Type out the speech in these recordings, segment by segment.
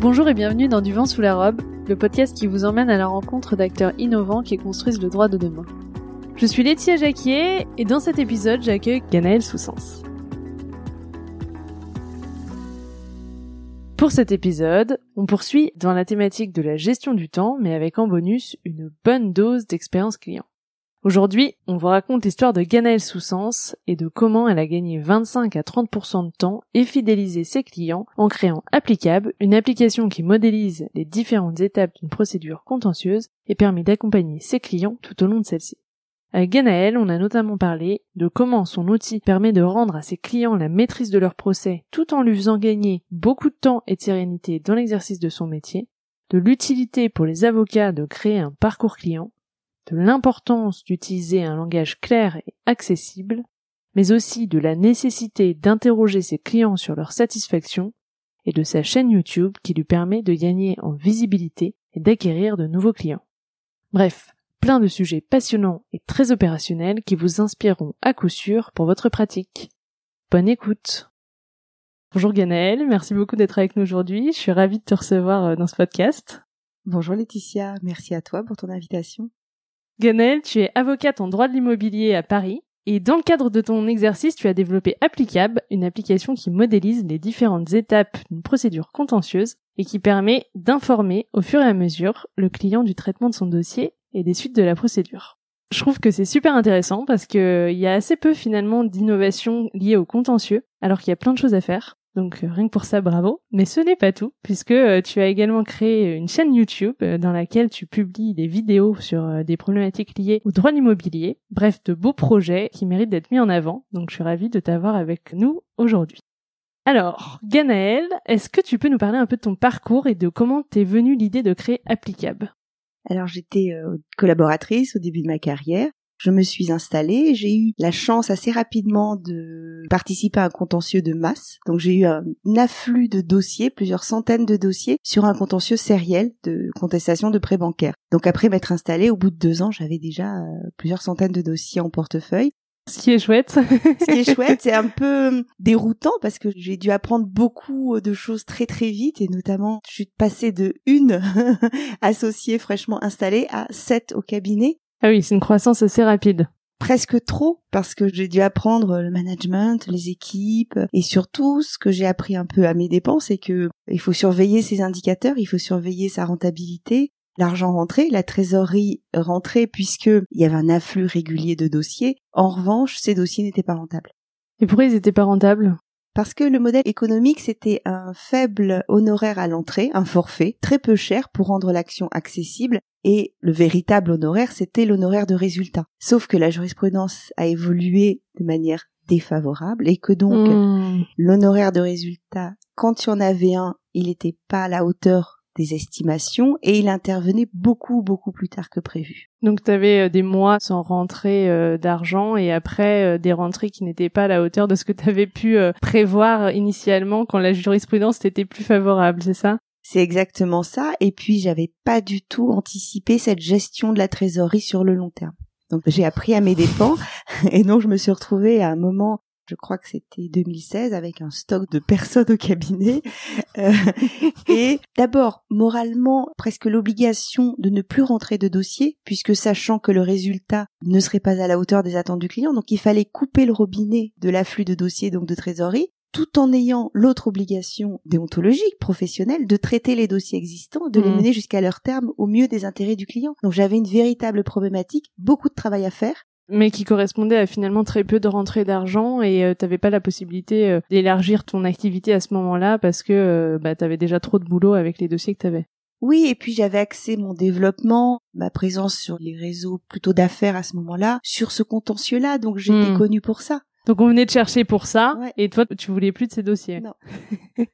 Bonjour et bienvenue dans Du vent sous la robe, le podcast qui vous emmène à la rencontre d'acteurs innovants qui construisent le droit de demain. Je suis Laetitia Jacquier et dans cet épisode, j'accueille Ganaël Soussens. Pour cet épisode, on poursuit dans la thématique de la gestion du temps, mais avec en bonus une bonne dose d'expérience client. Aujourd'hui, on vous raconte l'histoire de Ganaëlle Soussens et de comment elle a gagné 25 à 30% de temps et fidélisé ses clients en créant Applicable, une application qui modélise les différentes étapes d'une procédure contentieuse et permet d'accompagner ses clients tout au long de celle-ci. Avec Ganaël, on a notamment parlé de comment son outil permet de rendre à ses clients la maîtrise de leur procès tout en lui faisant gagner beaucoup de temps et de sérénité dans l'exercice de son métier, de l'utilité pour les avocats de créer un parcours client, de l'importance d'utiliser un langage clair et accessible, mais aussi de la nécessité d'interroger ses clients sur leur satisfaction et de sa chaîne YouTube qui lui permet de gagner en visibilité et d'acquérir de nouveaux clients. Bref, plein de sujets passionnants et très opérationnels qui vous inspireront à coup sûr pour votre pratique. Bonne écoute. Bonjour Ganaël, merci beaucoup d'être avec nous aujourd'hui. Je suis ravie de te recevoir euh, dans ce podcast. Bonjour Laetitia, merci à toi pour ton invitation. Ganaël, tu es avocate en droit de l'immobilier à Paris et dans le cadre de ton exercice, tu as développé Applicable, une application qui modélise les différentes étapes d'une procédure contentieuse et qui permet d'informer au fur et à mesure le client du traitement de son dossier et des suites de la procédure. Je trouve que c'est super intéressant parce que il y a assez peu finalement d'innovations liées au contentieux, alors qu'il y a plein de choses à faire. Donc euh, rien que pour ça, bravo. Mais ce n'est pas tout, puisque euh, tu as également créé une chaîne YouTube euh, dans laquelle tu publies des vidéos sur des problématiques liées au droit immobilier. Bref, de beaux projets qui méritent d'être mis en avant. Donc je suis ravie de t'avoir avec nous aujourd'hui. Alors, Ganaël, est-ce que tu peux nous parler un peu de ton parcours et de comment t'es venue l'idée de créer Applicable? Alors j'étais collaboratrice au début de ma carrière je me suis installée. J'ai eu la chance assez rapidement de participer à un contentieux de masse. Donc j'ai eu un afflux de dossiers, plusieurs centaines de dossiers sur un contentieux sériel de contestation de prêts bancaires. Donc après m'être installée, au bout de deux ans, j'avais déjà euh, plusieurs centaines de dossiers en portefeuille. Ce qui est chouette. Ce qui est chouette, c'est un peu déroutant parce que j'ai dû apprendre beaucoup de choses très très vite et notamment je suis passée de une associée fraîchement installée à sept au cabinet ah oui, c'est une croissance assez rapide. Presque trop, parce que j'ai dû apprendre le management, les équipes, et surtout, ce que j'ai appris un peu à mes dépens, c'est que il faut surveiller ses indicateurs, il faut surveiller sa rentabilité, l'argent rentré, la trésorerie rentrée, puisque il y avait un afflux régulier de dossiers. En revanche, ces dossiers n'étaient pas rentables. Et pourquoi ils n'étaient pas rentables? Parce que le modèle économique, c'était un faible honoraire à l'entrée, un forfait, très peu cher pour rendre l'action accessible, et le véritable honoraire, c'était l'honoraire de résultat. Sauf que la jurisprudence a évolué de manière défavorable et que donc hmm. l'honoraire de résultat, quand il y en avait un, il n'était pas à la hauteur des estimations et il intervenait beaucoup beaucoup plus tard que prévu. Donc tu avais euh, des mois sans rentrée euh, d'argent et après euh, des rentrées qui n'étaient pas à la hauteur de ce que tu avais pu prévoir initialement quand la jurisprudence était plus favorable, c'est ça? C'est exactement ça. Et puis, j'avais pas du tout anticipé cette gestion de la trésorerie sur le long terme. Donc, j'ai appris à mes dépens. Et donc, je me suis retrouvée à un moment je crois que c'était 2016 avec un stock de personnes au cabinet euh, et d'abord moralement presque l'obligation de ne plus rentrer de dossier puisque sachant que le résultat ne serait pas à la hauteur des attentes du client donc il fallait couper le robinet de l'afflux de dossiers donc de trésorerie tout en ayant l'autre obligation déontologique, professionnelle, de traiter les dossiers existants, de les mmh. mener jusqu'à leur terme au mieux des intérêts du client. Donc j'avais une véritable problématique, beaucoup de travail à faire. Mais qui correspondait à finalement très peu de rentrées d'argent et euh, t'avais pas la possibilité euh, d'élargir ton activité à ce moment-là parce que euh, bah, t'avais déjà trop de boulot avec les dossiers que t'avais. Oui, et puis j'avais axé mon développement, ma présence sur les réseaux plutôt d'affaires à ce moment-là, sur ce contentieux-là, donc j'étais mmh. connue pour ça. Donc on venait de chercher pour ça, et toi tu voulais plus de ces dossiers. Non.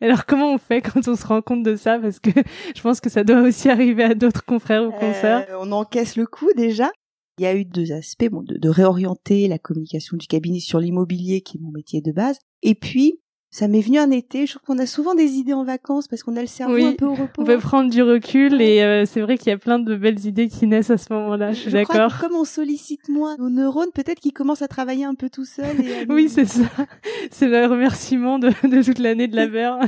Alors comment on fait quand on se rend compte de ça? Parce que je pense que ça doit aussi arriver à d'autres confrères ou consoeurs. Euh, on encaisse le coup déjà. Il y a eu deux aspects, bon, de, de réorienter la communication du cabinet sur l'immobilier qui est mon métier de base, et puis Ça m'est venu un été. Je trouve qu'on a souvent des idées en vacances parce qu'on a le cerveau un peu au repos. On peut prendre du recul et euh, c'est vrai qu'il y a plein de belles idées qui naissent à ce moment-là. Je suis d'accord. Comme on sollicite moins nos neurones, peut-être qu'ils commencent à travailler un peu tout seuls. oui, c'est ça. C'est le remerciement de, de toute l'année de la verre.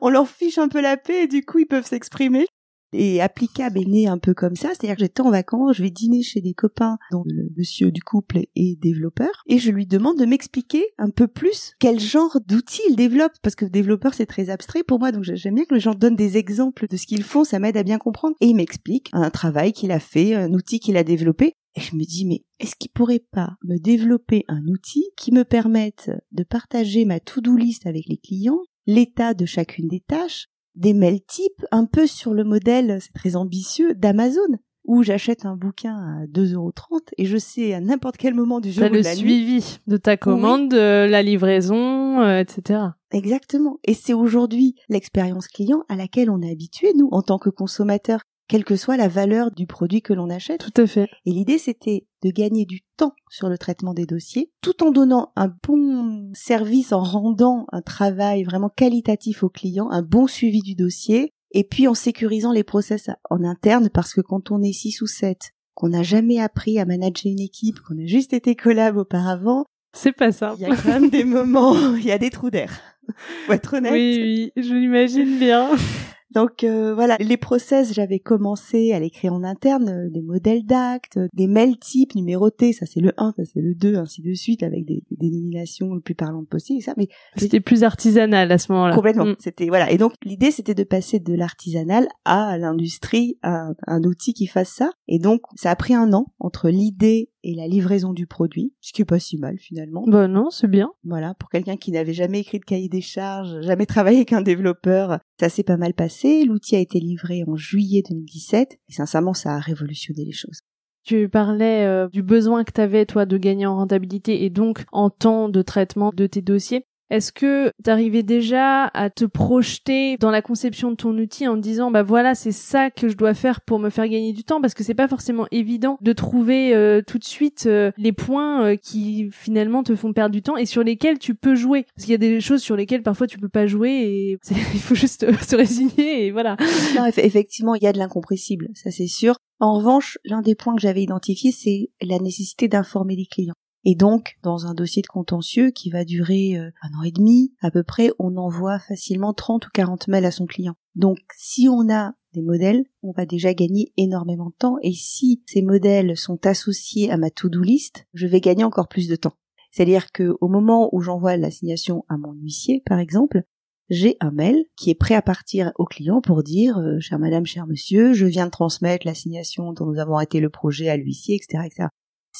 on leur fiche un peu la paix et du coup ils peuvent s'exprimer et applicable est né un peu comme ça, c'est-à-dire que j'étais en vacances, je vais dîner chez des copains dont le monsieur du couple est développeur et je lui demande de m'expliquer un peu plus quel genre d'outils il développe parce que développeur c'est très abstrait pour moi donc j'aime bien que les gens donnent des exemples de ce qu'ils font, ça m'aide à bien comprendre. Et il m'explique un travail qu'il a fait, un outil qu'il a développé. Et je me dis mais est-ce qu'il pourrait pas me développer un outil qui me permette de partager ma to-do list avec les clients, l'état de chacune des tâches, des mails types un peu sur le modèle, c'est très ambitieux, d'Amazon où j'achète un bouquin à 2,30€ et je sais à n'importe quel moment du jour ou de la le suivi de ta commande, de la livraison, euh, etc. Exactement. Et c'est aujourd'hui l'expérience client à laquelle on est habitué, nous, en tant que consommateurs quelle que soit la valeur du produit que l'on achète. Tout à fait. Et l'idée, c'était de gagner du temps sur le traitement des dossiers, tout en donnant un bon service, en rendant un travail vraiment qualitatif au client, un bon suivi du dossier, et puis en sécurisant les process en interne, parce que quand on est six ou sept, qu'on n'a jamais appris à manager une équipe, qu'on a juste été collab auparavant, c'est pas ça. Il y a quand même des moments, il y a des trous d'air. Faut être honnête. Oui, oui, je l'imagine bien. Donc euh, voilà, les process, j'avais commencé à l'écrire en interne, euh, des modèles d'actes, des mails types numérotés, ça c'est le 1, ça c'est le 2, ainsi de suite, avec des, dénominations le plus parlantes possible, ça. Mais c'était plus artisanal à ce moment-là. Complètement. Mm. C'était voilà. Et donc l'idée c'était de passer de l'artisanal à l'industrie, à un outil qui fasse ça. Et donc ça a pris un an entre l'idée et la livraison du produit, ce qui est pas si mal finalement. Bah non, c'est bien. Voilà, pour quelqu'un qui n'avait jamais écrit de cahier des charges, jamais travaillé avec un développeur, ça s'est pas mal passé. L'outil a été livré en juillet 2017 et sincèrement, ça a révolutionné les choses. Tu parlais euh, du besoin que tu avais toi de gagner en rentabilité et donc en temps de traitement de tes dossiers. Est-ce que tu arrivais déjà à te projeter dans la conception de ton outil en disant bah voilà c'est ça que je dois faire pour me faire gagner du temps? Parce que c'est pas forcément évident de trouver euh, tout de suite euh, les points euh, qui finalement te font perdre du temps et sur lesquels tu peux jouer parce qu'il y a des choses sur lesquelles parfois tu peux pas jouer et il faut juste se résigner et voilà. Non, effectivement il y a de l'incompressible ça c'est sûr. En revanche l'un des points que j'avais identifié c'est la nécessité d'informer les clients. Et donc, dans un dossier de contentieux qui va durer euh, un an et demi, à peu près, on envoie facilement 30 ou 40 mails à son client. Donc, si on a des modèles, on va déjà gagner énormément de temps. Et si ces modèles sont associés à ma to-do list, je vais gagner encore plus de temps. C'est-à-dire que au moment où j'envoie l'assignation à mon huissier, par exemple, j'ai un mail qui est prêt à partir au client pour dire euh, chère madame, cher monsieur, je viens de transmettre l'assignation dont nous avons arrêté le projet à l'huissier, etc., etc.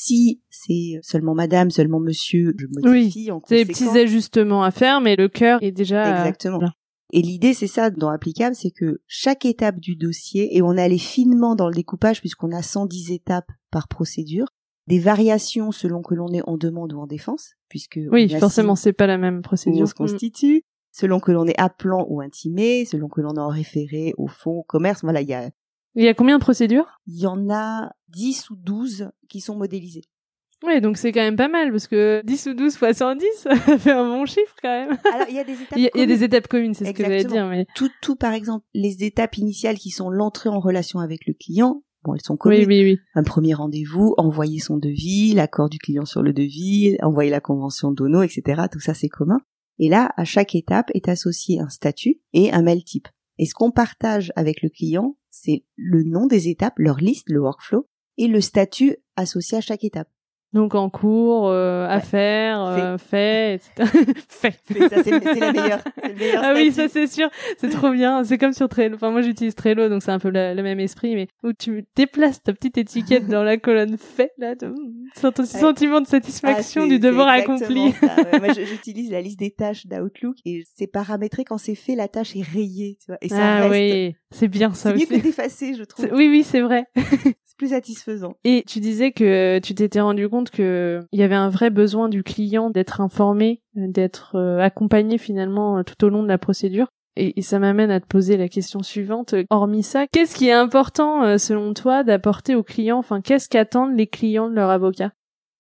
Si c'est seulement madame, seulement monsieur, je modifie en conséquence. C'est des petits ajustements à faire, mais le cœur est déjà... Exactement. Et l'idée, c'est ça dans applicable, c'est que chaque étape du dossier, et on allé finement dans le découpage puisqu'on a 110 étapes par procédure, des variations selon que l'on est en demande ou en défense, puisque oui, forcément, c'est pas la même procédure. On se constitue, selon que l'on est appelant ou intimé, selon que l'on est en référé au fond, au commerce. Voilà, il y a il y a combien de procédures? Il y en a 10 ou 12 qui sont modélisées. Oui, donc c'est quand même pas mal, parce que 10 ou 12 fois 110, ça fait un bon chiffre quand même. Alors, il y a des étapes Il y a, des étapes communes, c'est ce que j'allais dire. Mais... Tout, tout, par exemple, les étapes initiales qui sont l'entrée en relation avec le client, bon, elles sont communes. Oui, oui, oui. Un premier rendez-vous, envoyer son devis, l'accord du client sur le devis, envoyer la convention d'ONO, etc. Tout ça, c'est commun. Et là, à chaque étape est associé un statut et un mail type. Et ce qu'on partage avec le client, c'est le nom des étapes, leur liste, le workflow, et le statut associé à chaque étape. Donc en cours, euh, à faire, euh, fait, etc. fait. Ça c'est la meilleure. Le meilleur ah oui, ça c'est sûr. C'est trop bien. C'est comme sur Trello. Enfin moi j'utilise Trello, donc c'est un peu le même esprit, mais où tu déplaces ta petite étiquette dans la colonne fait, là, sens ton sentiment de satisfaction ah, du devoir accompli. moi j'utilise la liste des tâches d'Outlook et c'est paramétré quand c'est fait, la tâche est rayée, tu vois. Et ça ah oui, c'est bien ça aussi. C'est mieux que d'effacer, je trouve. Oui oui, c'est vrai. plus satisfaisant. Et tu disais que tu t'étais rendu compte que il y avait un vrai besoin du client d'être informé, d'être euh, accompagné finalement euh, tout au long de la procédure. Et, ça m'amène à te poser la question suivante. Hormis ça, qu'est-ce qui est important euh, selon toi d'apporter aux clients? Enfin, qu'est-ce qu'attendent les clients de leur avocat?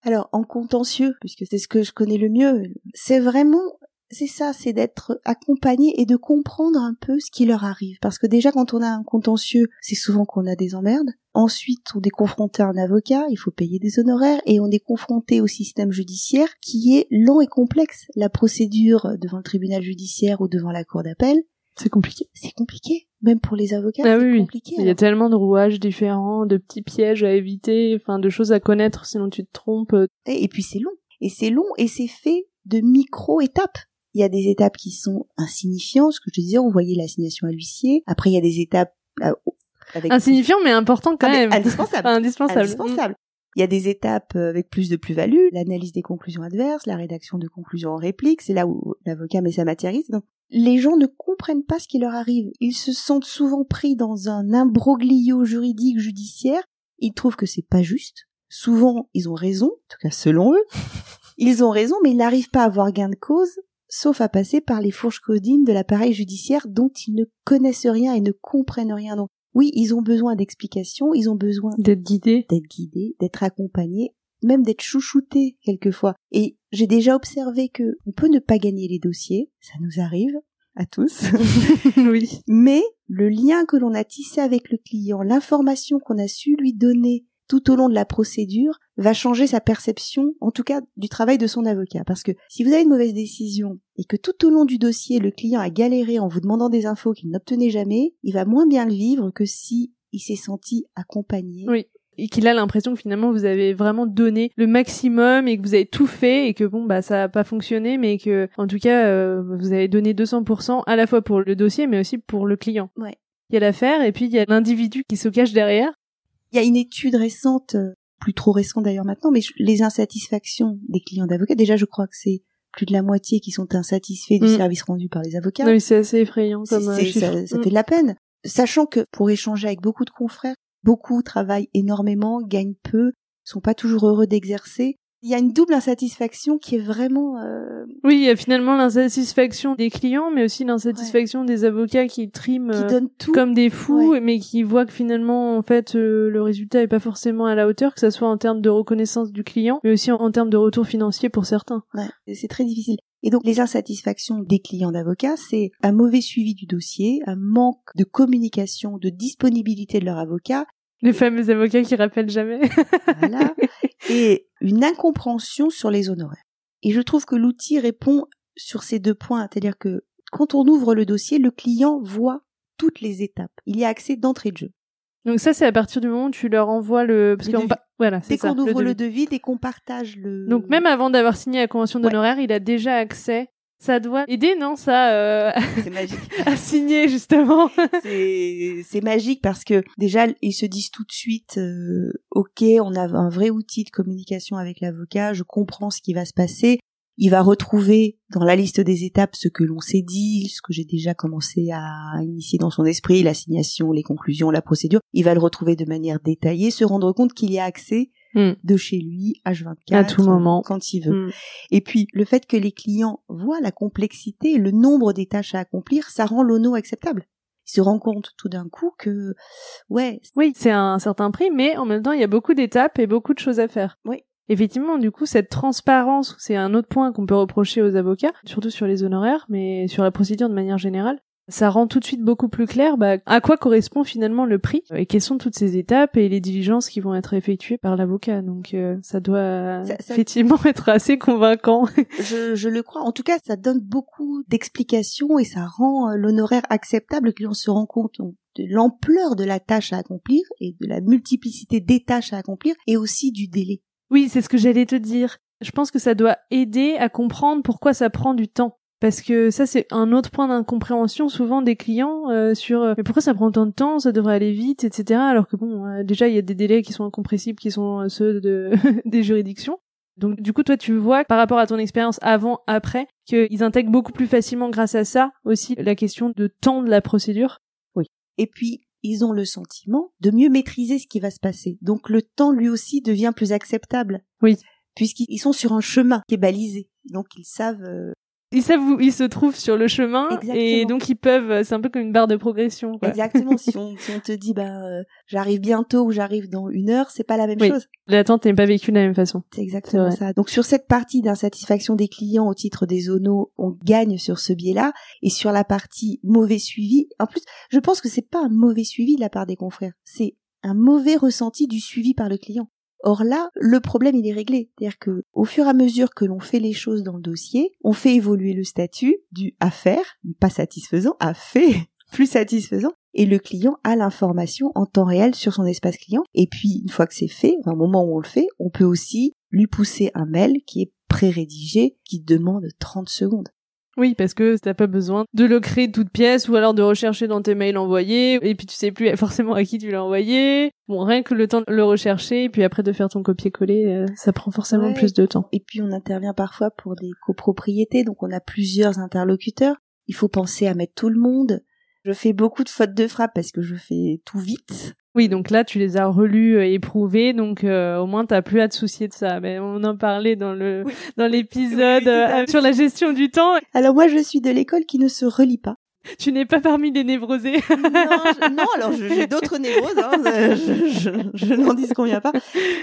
Alors, en contentieux, puisque c'est ce que je connais le mieux, c'est vraiment c'est ça, c'est d'être accompagné et de comprendre un peu ce qui leur arrive. Parce que déjà, quand on a un contentieux, c'est souvent qu'on a des emmerdes. Ensuite, on est confronté à un avocat, il faut payer des honoraires, et on est confronté au système judiciaire qui est long et complexe. La procédure devant le tribunal judiciaire ou devant la cour d'appel, c'est compliqué. C'est compliqué. Même pour les avocats, ah, c'est oui, compliqué. Il y a tellement de rouages différents, de petits pièges à éviter, enfin de choses à connaître sinon tu te trompes. Et, puis c'est long. Et c'est long et c'est fait de micro-étapes. Il y a des étapes qui sont insignifiantes, ce que je disais, on voyait l'assignation à l'huissier. Après, il y a des étapes euh, avec Insignifiant mais important quand ah, même. indispensable. indispensable. Indispensable. Il y a des étapes euh, avec plus de plus-value, l'analyse des conclusions adverses, la rédaction de conclusions en réplique, c'est là où l'avocat met sa matière. Donc, les gens ne comprennent pas ce qui leur arrive. Ils se sentent souvent pris dans un imbroglio juridique judiciaire. Ils trouvent que c'est pas juste. Souvent, ils ont raison, en tout cas selon eux. Ils ont raison, mais ils n'arrivent pas à avoir gain de cause, sauf à passer par les fourches codines de l'appareil judiciaire dont ils ne connaissent rien et ne comprennent rien. Donc, oui, ils ont besoin d'explications, ils ont besoin d'être guidés, d'être guidés, d'être accompagnés, même d'être chouchoutés quelquefois. Et j'ai déjà observé que on peut ne pas gagner les dossiers, ça nous arrive à tous. oui. Mais le lien que l'on a tissé avec le client, l'information qu'on a su lui donner tout au long de la procédure va changer sa perception, en tout cas du travail de son avocat. Parce que si vous avez une mauvaise décision et que tout au long du dossier, le client a galéré en vous demandant des infos qu'il n'obtenait jamais, il va moins bien le vivre que si il s'est senti accompagné. Oui. Et qu'il a l'impression que finalement vous avez vraiment donné le maximum et que vous avez tout fait et que bon bah ça n'a pas fonctionné mais que en tout cas euh, vous avez donné 200% à la fois pour le dossier mais aussi pour le client. Ouais. Il y a l'affaire et puis il y a l'individu qui se cache derrière il y a une étude récente, euh, plus trop récente d'ailleurs maintenant, mais les insatisfactions des clients d'avocats, déjà je crois que c'est plus de la moitié qui sont insatisfaits du mm. service rendu par les avocats. Oui, c'est assez effrayant comme euh, Ça, ça mm. fait de la peine. Sachant que pour échanger avec beaucoup de confrères, beaucoup travaillent énormément, gagnent peu, sont pas toujours heureux d'exercer il y a une double insatisfaction qui est vraiment. Euh... Oui, il y a finalement l'insatisfaction des clients, mais aussi l'insatisfaction des avocats qui triment qui donnent tout. comme des fous, mais qui voient que finalement, en fait, euh, le résultat est pas forcément à la hauteur, que ça soit en termes de reconnaissance du client, mais aussi en, termes de retour financier pour certains. Ouais, c'est très difficile. Et donc les insatisfactions des clients d'avocats, c'est un mauvais suivi du dossier, un manque de communication, de disponibilité de leur avocat. Les fameux avocats qui rappellent jamais. voilà. Et une incompréhension sur les honoraires. Et je trouve que l'outil répond sur ces deux points, c'est-à-dire que quand on ouvre le dossier, le client voit toutes les étapes. Il y a accès d'entrée de jeu. Donc ça, c'est à partir du moment où tu leur envoies le... Parce le voilà, dès qu'on ouvre le devis. dès qu'on partage le... Donc même avant d'avoir signé la convention d'honoraires, il a déjà accès ça doit aider, non, ça euh, C'est magique. à signer justement. c'est magique parce que déjà ils se disent tout de suite, euh, ok, on a un vrai outil de communication avec l'avocat, je comprends ce qui va se passer. Il va retrouver dans la liste des étapes ce que l'on s'est dit, ce que j'ai déjà commencé à initier dans son esprit, l'assignation, les conclusions, la procédure. Il va le retrouver de manière détaillée, se rendre compte qu'il y a accès Mm. de chez lui, H24, à tout moment, quand il veut. Mm. Et puis le fait que les clients voient la complexité et le nombre des tâches à accomplir, ça rend l'ONO acceptable. Ils se rendent compte tout d'un coup que, ouais. Oui, c'est un certain prix, mais en même temps, il y a beaucoup d'étapes et beaucoup de choses à faire. Oui. Effectivement, du coup, cette transparence, c'est un autre point qu'on peut reprocher aux avocats, surtout sur les honoraires, mais sur la procédure de manière générale ça rend tout de suite beaucoup plus clair bah, à quoi correspond finalement le prix et quelles sont toutes ces étapes et les diligences qui vont être effectuées par l'avocat. Donc euh, ça doit effectivement être assez convaincant. je, je, le crois. En tout cas, ça donne beaucoup d'explications et ça rend euh, l'honoraire acceptable. Le client se rend compte de l'ampleur de la tâche à accomplir et de la multiplicité des tâches à accomplir et aussi du délai. Oui, c'est ce que j'allais te dire. Je pense que ça doit aider à comprendre pourquoi ça prend du temps parce que ça c'est un autre point d'incompréhension souvent des clients euh, sur euh, mais pourquoi ça prend tant de temps ça devrait aller vite etc alors que bon euh, déjà il y a des délais qui sont incompressibles qui sont ceux de des juridictions. Donc du coup toi tu vois par rapport à ton expérience avant après qu'ils intègrent beaucoup plus facilement grâce à ça aussi la question de temps de la procédure. Oui. Et puis ils ont le sentiment de mieux maîtriser ce qui va se passer. Donc le temps lui aussi devient plus acceptable. Oui. Puisqu'ils sont sur un chemin qui est balisé. Donc ils savent Ils savent où ils se trouvent sur le chemin et donc ils peuvent. C'est un peu comme une barre de progression. Quoi. Exactement. si, on, si on te dit, bah, euh, j'arrive bientôt ou j'arrive dans une heure, c'est pas la même Oui. chose. L'attente n'est pas vécue de la même façon. C'est exactement ça. Donc sur cette partie d'insatisfaction des clients au titre des zonos, on gagne sur ce biais-là. Et sur la partie mauvais suivi, en plus, je pense que c'est pas un mauvais suivi de la part des confrères. C'est un mauvais ressenti du suivi par le client. Or là, le problème il est réglé. C'est-à-dire que au fur et à mesure que l'on fait les choses dans le dossier, on fait évoluer le statut du à faire, pas satisfaisant, à fait plus satisfaisant. Et le client a l'information en temps réel sur son espace client. Et puis, une fois que c'est fait, au moment où on le fait, on peut aussi lui pousser un mail qui est pré-rédigé, qui demande 30 secondes. Oui, parce que t'as pas besoin de le créer de toute pièce ou alors de rechercher dans tes mails envoyés et puis tu sais plus forcément à qui tu l'as envoyé. Bon, rien que le temps de le rechercher et puis après de faire ton copier-coller, euh, ça prend forcément Ouais. plus de temps. Et puis, on intervient parfois pour des copropriétés, donc on a plusieurs interlocuteurs. Il faut penser à mettre tout le monde. Je fais beaucoup de fautes de frappe parce que je fais tout vite. Oui, donc là tu les as relus et éprouvés, donc euh, au moins t'as plus à te soucier de ça. Mais on en parlait dans le Oui. dans l'épisode Oui, euh, sur la gestion du temps. Alors moi, je suis de l'école qui ne se relie pas. Tu n'es pas parmi les névrosés. non, je- non, alors je- j'ai d'autres névroses, hein, euh, je, je, je n'en dis qu'on vient pas.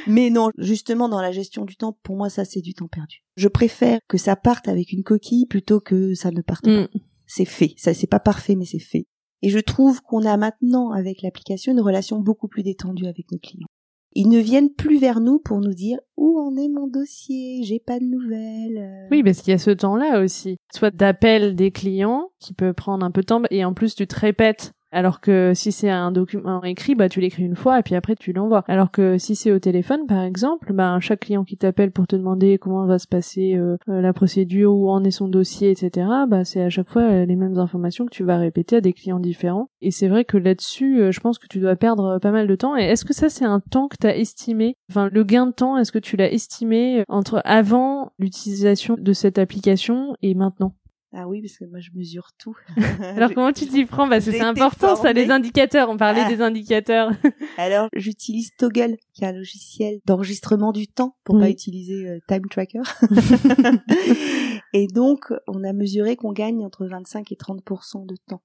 Mais non, justement, dans la gestion du temps, pour moi, ça, c'est du temps perdu. Je préfère que ça parte avec une coquille plutôt que ça ne parte pas. Mm. C'est fait. Ça, c'est pas parfait, mais c'est fait. Et je trouve qu'on a maintenant, avec l'application, une relation beaucoup plus détendue avec nos clients. Ils ne viennent plus vers nous pour nous dire où en est mon dossier, j'ai pas de nouvelles. euh. Oui, parce qu'il y a ce temps-là aussi. Soit d'appel des clients, qui peut prendre un peu de temps, et en plus tu te répètes. Alors que si c'est un document écrit, bah tu l'écris une fois et puis après tu l'envoies. Alors que si c'est au téléphone, par exemple, bah chaque client qui t'appelle pour te demander comment va se passer euh, euh, la procédure, où en est son dossier, etc. Bah c'est à chaque fois euh, les mêmes informations que tu vas répéter à des clients différents. Et c'est vrai que là-dessus, je pense que tu dois perdre pas mal de temps. Et est-ce que ça c'est un temps que t'as estimé? Enfin, le gain de temps, est-ce que tu l'as estimé entre avant l'utilisation de cette application et maintenant? Ah oui, parce que moi, je mesure tout. Alors comment tu t'y prends? Parce que c'est important, ça, les indicateurs. On parlait Ah. des indicateurs. Alors, j'utilise Toggle, qui est un logiciel d'enregistrement du temps pour pas Oui. utiliser euh, Time Tracker. et donc, on a mesuré qu'on gagne entre 25 et 30% de temps.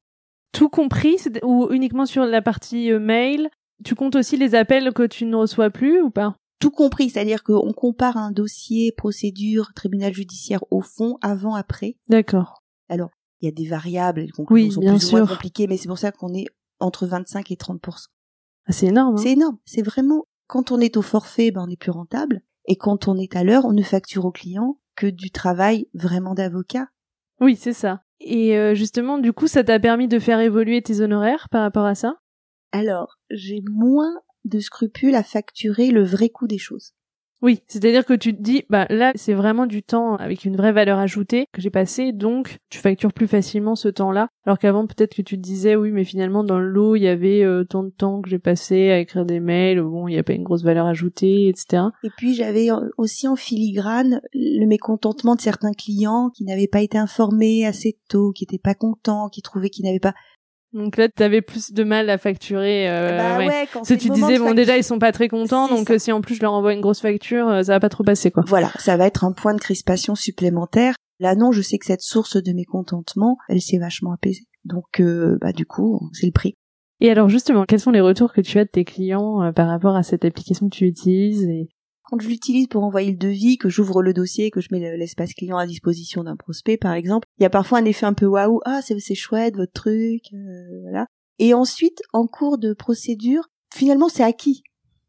Tout compris ou uniquement sur la partie euh, mail? Tu comptes aussi les appels que tu ne reçois plus ou pas? Tout compris, c'est-à-dire qu'on compare un dossier, procédure, tribunal judiciaire au fond, avant, après. D'accord. Il y a des variables, les conclusions Oui, sont bien plus ou moins compliquées, mais c'est pour ça qu'on est entre 25 et 30 Ah, C'est énorme. hein. C'est énorme. C'est vraiment, quand on est au forfait, ben, on est plus rentable. Et quand on est à l'heure, on ne facture au client que du travail vraiment d'avocat. Oui, c'est ça. Et euh, justement, du coup, ça t'a permis de faire évoluer tes honoraires par rapport à ça? Alors, j'ai moins de scrupules à facturer le vrai coût des choses. Oui, c'est-à-dire que tu te dis, bah là, c'est vraiment du temps avec une vraie valeur ajoutée que j'ai passé, donc tu factures plus facilement ce temps-là. Alors qu'avant, peut-être que tu te disais, oui, mais finalement, dans le lot, il y avait euh, tant de temps que j'ai passé à écrire des mails, bon, il n'y a pas une grosse valeur ajoutée, etc. Et puis, j'avais aussi en filigrane le mécontentement de certains clients qui n'avaient pas été informés assez tôt, qui n'étaient pas contents, qui trouvaient qu'ils n'avaient pas... Donc là, t'avais plus de mal à facturer. Euh, bah ouais. ouais, quand Parce que c'est tu disais, bon, déjà, ils sont pas très contents, donc ça. euh, si en plus je leur envoie une grosse facture, euh, ça va pas trop passer, quoi. Voilà, ça va être un point de crispation supplémentaire. Là, non, je sais que cette source de mécontentement, elle s'est vachement apaisée. Donc, euh, bah du coup, c'est le prix. Et alors, justement, quels sont les retours que tu as de tes clients euh, par rapport à cette application que tu utilises et... Quand je l'utilise pour envoyer le devis, que j'ouvre le dossier, que je mets le- l'espace client à disposition d'un prospect, par exemple, il y a parfois un effet un peu waouh, ah c'est c'est chouette votre truc, euh, voilà. Et ensuite, en cours de procédure, finalement c'est acquis.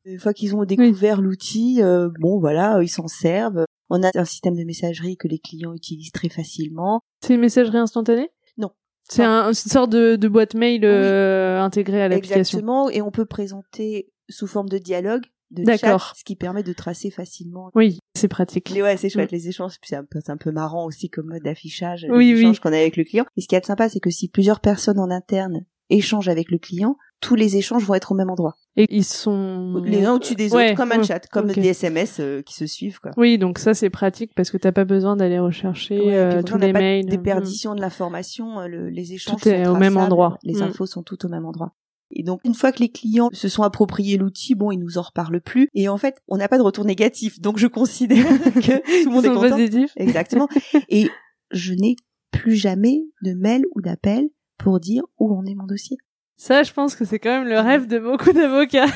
Une fois qu'ils ont découvert l'outil, euh, bon voilà, ils s'en servent. On a un système de messagerie que les clients utilisent très facilement. C'est une messagerie instantanée? Non. C'est un, une sorte de, de boîte mail euh, intégrée à l'application. Exactement, et on peut présenter sous forme de dialogue, de D'accord. chat, ce qui permet de tracer facilement. Oui, c'est pratique. Mais ouais, c'est chouette, les échanges, c'est un, peu, c'est un peu marrant aussi comme mode d'affichage, Oui, les oui. échanges qu'on a avec le client. Et ce qui est sympa, c'est que si plusieurs personnes en interne échangent avec le client, tous les échanges vont être au même endroit. Et ils sont... Les uns au-dessus des Ouais, autres, comme un ouais, chat, comme des SMS euh, qui se suivent, quoi. Oui, donc ça c'est pratique parce que t'as pas besoin d'aller rechercher Ouais, euh, puis tous on les pas de mails. déperdition de l'information, euh, le- les échanges Tout est sont au même endroit. Les Mm. infos sont toutes au même endroit. Et donc, une fois que les clients se sont appropriés l'outil, bon, ils nous en reparlent plus. Et en fait, on n'a pas de retour négatif. Donc, je considère que tout le monde est content. positifs. Exactement. Et je n'ai plus jamais de mail ou d'appel pour dire où en est mon dossier. Ça, je pense que c'est quand même le rêve de beaucoup d'avocats.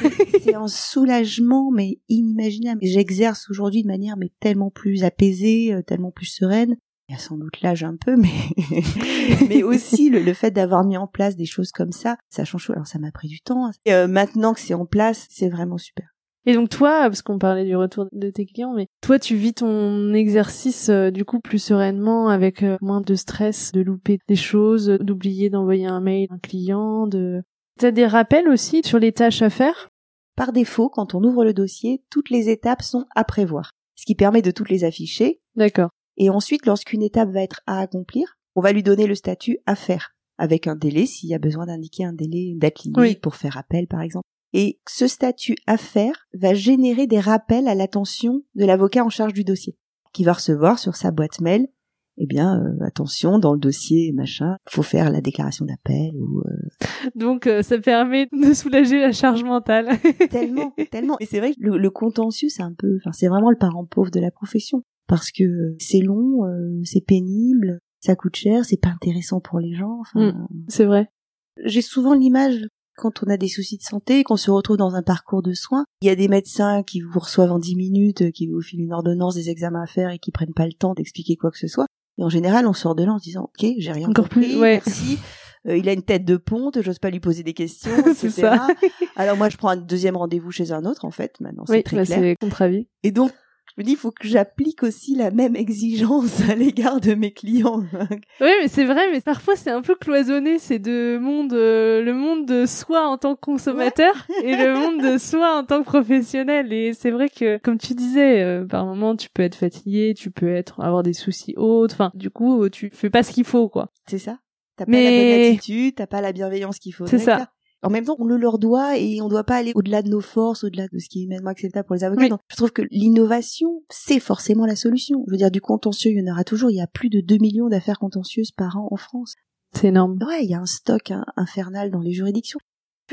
c'est un soulagement, mais inimaginable. J'exerce aujourd'hui de manière mais tellement plus apaisée, euh, tellement plus sereine. Il y a sans doute l'âge un peu, mais mais aussi le, fait d'avoir mis en place des choses comme ça, ça change. Alors ça m'a pris du temps. Et euh, maintenant que c'est en place, c'est vraiment super. Et donc toi, parce qu'on parlait du retour de tes clients, mais toi tu vis ton exercice euh, du coup plus sereinement, avec euh, moins de stress, de louper des choses, d'oublier d'envoyer un mail à un client, de... T'as des rappels aussi sur les tâches à faire? Par défaut, quand on ouvre le dossier, toutes les étapes sont à prévoir, ce qui permet de toutes les afficher. D'accord. Et ensuite, lorsqu'une étape va être à accomplir, on va lui donner le statut à faire, avec un délai s'il y a besoin d'indiquer un délai, date limite pour faire appel par exemple. Et ce statut à faire va générer des rappels à l'attention de l'avocat en charge du dossier, qui va recevoir sur sa boîte mail eh bien euh, attention dans le dossier machin faut faire la déclaration d'appel ou euh, donc euh, ça permet de soulager la charge mentale. Tellement tellement. Et c'est vrai que le, le contentieux c'est un peu enfin c'est vraiment le parent pauvre de la profession parce que c'est long c'est pénible ça coûte cher c'est pas intéressant pour les gens enfin, mm, c'est vrai j'ai souvent l'image quand on a des soucis de santé, qu'on se retrouve dans un parcours de soins, il y a des médecins qui vous reçoivent en 10 minutes, qui vous filent une ordonnance, des examens à faire et qui prennent pas le temps d'expliquer quoi que ce soit. Et en général, on sort de là en se disant, ok, j'ai rien Encore compris, plus, ouais. merci. Euh, il a une tête de ponte, j'ose pas lui poser des questions, etc. ça. Alors moi, je prends un deuxième rendez-vous chez un autre, en fait, maintenant, c'est oui, très bah, clair. c'est contre-avis. Et donc, je me dis, il faut que j'applique aussi la même exigence à l'égard de mes clients. Oui, mais c'est vrai, mais parfois c'est un peu cloisonné ces deux mondes, euh, le monde de soi en tant que consommateur et le monde de soi en tant que professionnel. Et c'est vrai que, comme tu disais, euh, par moment tu peux être fatigué, tu peux être avoir des soucis autres. Enfin, du coup, tu fais pas ce qu'il faut, quoi. C'est ça. T'as Mais- pas la bonne attitude, t'as pas la bienveillance qu'il faut. C'est ça. En même temps, on le leur doit et on doit pas aller au-delà de nos forces, au-delà de ce qui est humainement acceptable pour les avocats. Oui. Donc, je trouve que l'innovation, c'est forcément la solution. Je veux dire, du contentieux, il y en aura toujours. Il y a plus de 2 millions d'affaires contentieuses par an en France. C'est énorme. Ouais, il y a un stock hein, infernal dans les juridictions.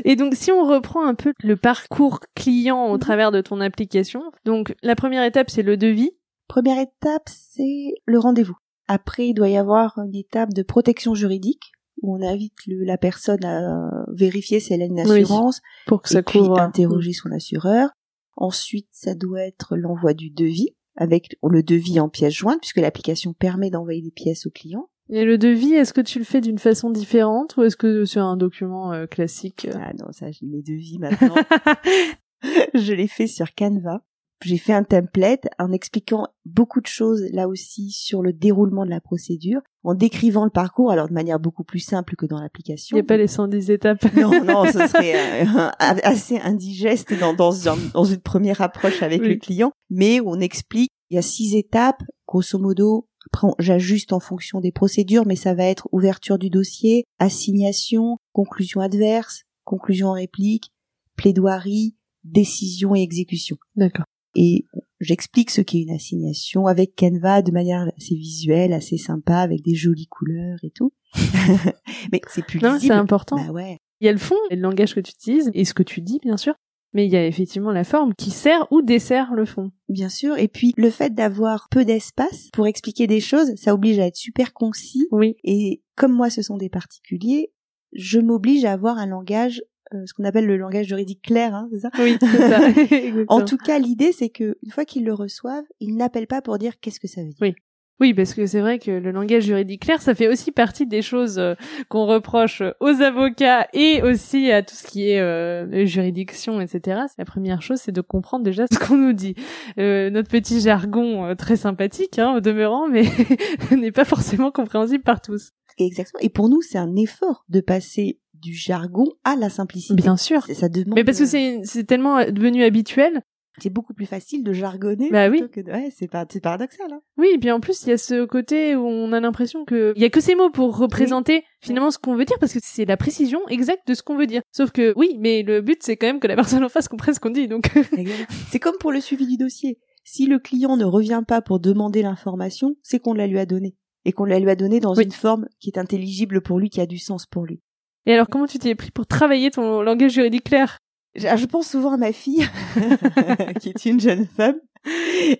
Et donc, si on reprend un peu le parcours client au Mhm. travers de ton application, donc la première étape c'est le devis. Première étape, c'est le rendez-vous. Après, il doit y avoir une étape de protection juridique où on invite le- la personne à vérifier si elle a une Oui. assurance, Pour que ça et puis couvre. interroger son assureur. Ensuite, ça doit être l'envoi du devis avec le devis en pièces jointes puisque l'application permet d'envoyer des pièces au client. Et le devis, est-ce que tu le fais d'une façon différente ou est-ce que c'est un document euh, classique euh? Ah non, ça, j'ai mes devis maintenant. je l'ai fait sur Canva. J'ai fait un template en expliquant beaucoup de choses là aussi sur le déroulement de la procédure, en décrivant le parcours, alors de manière beaucoup plus simple que dans Il l'application. n'y a pas les 110 étapes. Non, non, ce serait euh, assez indigeste dans, dans, un- dans une première approche avec Oui. le client, mais on explique, il y a six étapes, grosso modo, après j'ajuste en fonction des procédures, mais ça va être ouverture du dossier, assignation, conclusion adverse, conclusion en réplique, plaidoirie, décision et exécution. D'accord. Et j'explique ce qu'est une assignation avec Canva de manière assez visuelle, assez sympa, avec des jolies couleurs et tout. mais c'est plus Non, c'est important. Bah ouais. Il y a le fond et le langage que tu utilises et ce que tu dis, bien sûr. Mais il y a effectivement la forme qui sert ou dessert le fond. Bien sûr. Et puis, le fait d'avoir peu d'espace pour expliquer des choses, ça oblige à être super concis. Oui. Et comme moi, ce sont des particuliers, je m'oblige à avoir un langage, ce qu'on appelle le langage juridique clair, hein, c'est ça? Oui, c'est ça. En tout cas, l'idée, c'est que une fois qu'ils le reçoivent, ils n'appellent pas pour dire qu'est-ce que ça veut dire. Oui. Oui, parce que c'est vrai que le langage juridique clair, ça fait aussi partie des choses euh, qu'on reproche aux avocats et aussi à tout ce qui est euh, juridiction, etc. La première chose, c'est de comprendre déjà ce qu'on nous dit. Euh, notre petit jargon euh, très sympathique, hein, au demeurant, mais n'est pas forcément compréhensible par tous. Exactement. Et pour nous, c'est un effort de passer du jargon à la simplicité. Bien sûr. Ça demande. Mais parce que euh, c'est tellement devenu habituel. c'est beaucoup plus facile de jargonner. Bah plutôt oui. que de- Ouais, c'est paradoxal. Hein. Oui, et puis en plus, il y a ce côté où on a l'impression que il y a que ces mots pour représenter finalement ce qu'on veut dire parce que c'est la précision exacte de ce qu'on veut dire. Sauf que oui, mais le but c'est quand même que la personne en face comprenne ce qu'on dit. Donc c'est comme pour le suivi du dossier. Si le client ne revient pas pour demander l'information, c'est qu'on la lui a donnée. Et qu'on la lui a donnée dans Oui. une forme qui est intelligible pour lui, qui a du sens pour lui. Et alors comment tu t'y es pris pour travailler ton langage juridique clair Je, je pense souvent à ma fille, qui est une jeune femme,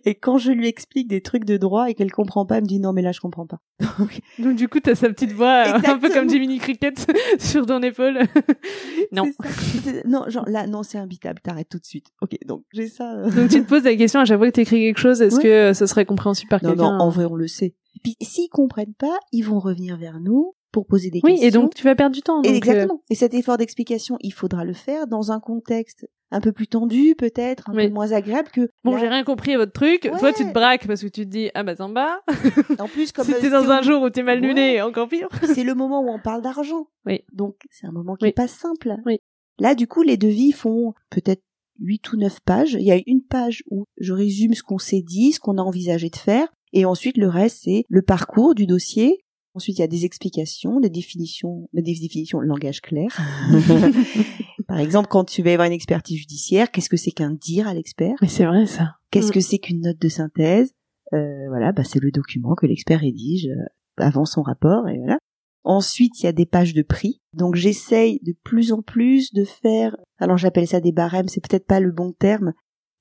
et quand je lui explique des trucs de droit et qu'elle comprend pas, elle me dit non mais là je comprends pas. Donc du coup t'as sa petite voix euh, un peu comme. Jiminy Cricket sur ton épaule. non. Ça. Non, genre là non c'est imbitable, t'arrêtes tout de suite. Ok donc j'ai ça. euh. Donc tu te poses la question à chaque fois que t'écris quelque chose, est-ce Ouais. que euh, ce serait compréhensible par Non quelqu'un? non en vrai on le sait. Et puis s'ils comprennent pas, ils vont revenir vers nous pour poser des Oui, questions. et donc tu vas perdre du temps. Euh, exactement. Et cet effort d'explication, il faudra le faire dans un contexte un peu plus tendu, peut-être, un Oui. peu moins agréable que. Bon, là, j'ai rien compris à votre truc. Toi, Ouais. tu te braques parce que tu te dis, ah bah Zamba, En plus, comme si euh, t'es dans un jour où t'es mal Ouais. luné, encore pire. c'est le moment où on parle d'argent. Oui. Donc, c'est un moment qui Oui. est pas simple. Oui. Là, du coup, les devis font peut-être 8 ou 9 pages. Il y a une page où je résume ce qu'on s'est dit, ce qu'on a envisagé de faire. Et ensuite, le reste, c'est le parcours du dossier. Ensuite, il y a des explications, des définitions, des définitions langage clair. Par exemple, quand tu vas avoir une expertise judiciaire, qu'est-ce que c'est qu'un dire à l'expert? Mais c'est vrai, ça. Qu'est-ce Mm. que c'est qu'une note de synthèse? Euh, Voilà, bah, c'est le document que l'expert rédige euh, avant son rapport et voilà. Ensuite, il y a des pages de prix. Donc j'essaye de plus en plus de faire, alors j'appelle ça des barèmes, c'est peut-être pas le bon terme,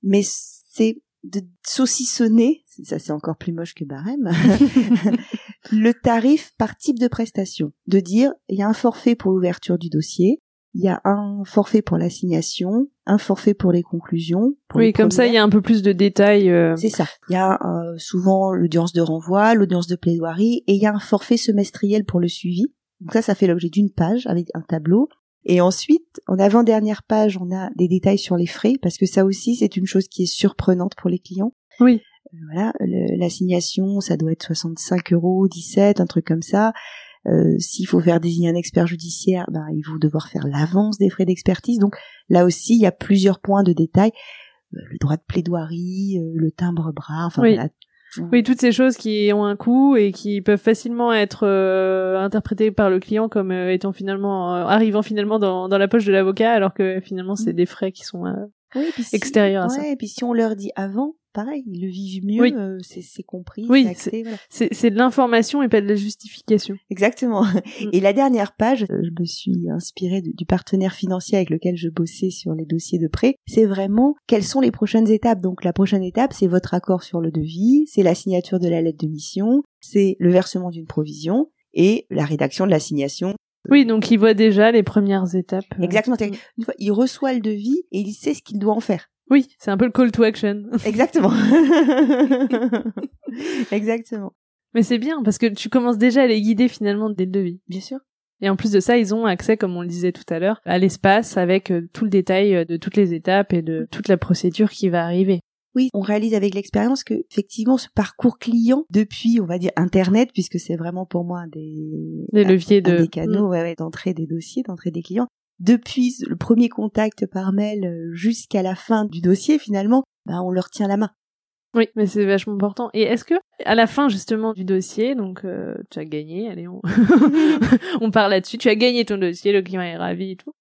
mais c'est de saucissonner, ça c'est encore plus moche que barème, le tarif par type de prestation. De dire, il y a un forfait pour l'ouverture du dossier, il y a un forfait pour l'assignation, un forfait pour les conclusions. pour Oui, les comme ça, il y a un peu plus de détails. euh, C'est ça. Il y a euh, souvent l'audience de renvoi, l'audience de plaidoirie, et il y a un forfait semestriel pour le suivi. Donc ça, ça fait l'objet d'une page avec un tableau. Et ensuite, en avant-dernière page, on a des détails sur les frais, parce que ça aussi, c'est une chose qui est surprenante pour les clients. Oui. Voilà, l'assignation, ça doit être 65 euros, 17, un truc comme ça. Euh, S'il faut faire désigner un expert judiciaire, ben, ils vont devoir faire l'avance des frais d'expertise. Donc là aussi, il y a plusieurs points de détail. Euh, Le droit de plaidoirie, euh, le timbre-bras, enfin Oui. voilà. Oui, toutes ces choses qui ont un coût et qui peuvent facilement être euh, interprétées par le client comme étant finalement arrivant finalement dans, dans la poche de l'avocat, alors que finalement c'est Mm. des frais qui sont. Oui, puis si- à ça. Ouais, et puis si on leur dit avant, pareil, ils le vivent mieux, Oui. euh, c'est c'est compris, Oui, c'est voilà. De l'information et pas de la justification. Exactement. Mm. Et la dernière page, euh, je me suis inspirée de- du partenaire financier avec lequel je bossais sur les dossiers de prêt. C'est vraiment quelles sont les prochaines étapes. Donc la prochaine étape, c'est votre accord sur le devis, c'est la signature de la lettre de mission, c'est le versement d'une provision et la rédaction de l'assignation. Oui, donc il voit déjà les premières étapes. euh. Exactement. Une fois, il reçoit le devis et il sait ce qu'il doit en faire. Oui, c'est un peu le call to action. Exactement. Exactement. Mais c'est bien parce que tu commences déjà à les guider finalement dès le devis. Bien sûr. Et en plus de ça, ils ont accès, comme on le disait tout à l'heure, à l'espace avec euh, tout le détail euh, de toutes les étapes et de toute la procédure qui va arriver. Oui, on réalise avec l'expérience que effectivement ce parcours client depuis, on va dire internet, puisque c'est vraiment pour moi un des leviers un de des canaux ouais, ouais, d'entrée des dossiers, d'entrée des clients. Depuis le premier contact par mail euh, jusqu'à la fin du dossier, finalement, bah, on leur tient la main. Oui, mais c'est vachement important. Et est-ce que à la fin justement du dossier, donc euh, tu as gagné, allez, on, on part là-dessus, tu as gagné ton dossier, le client est ravi et tout.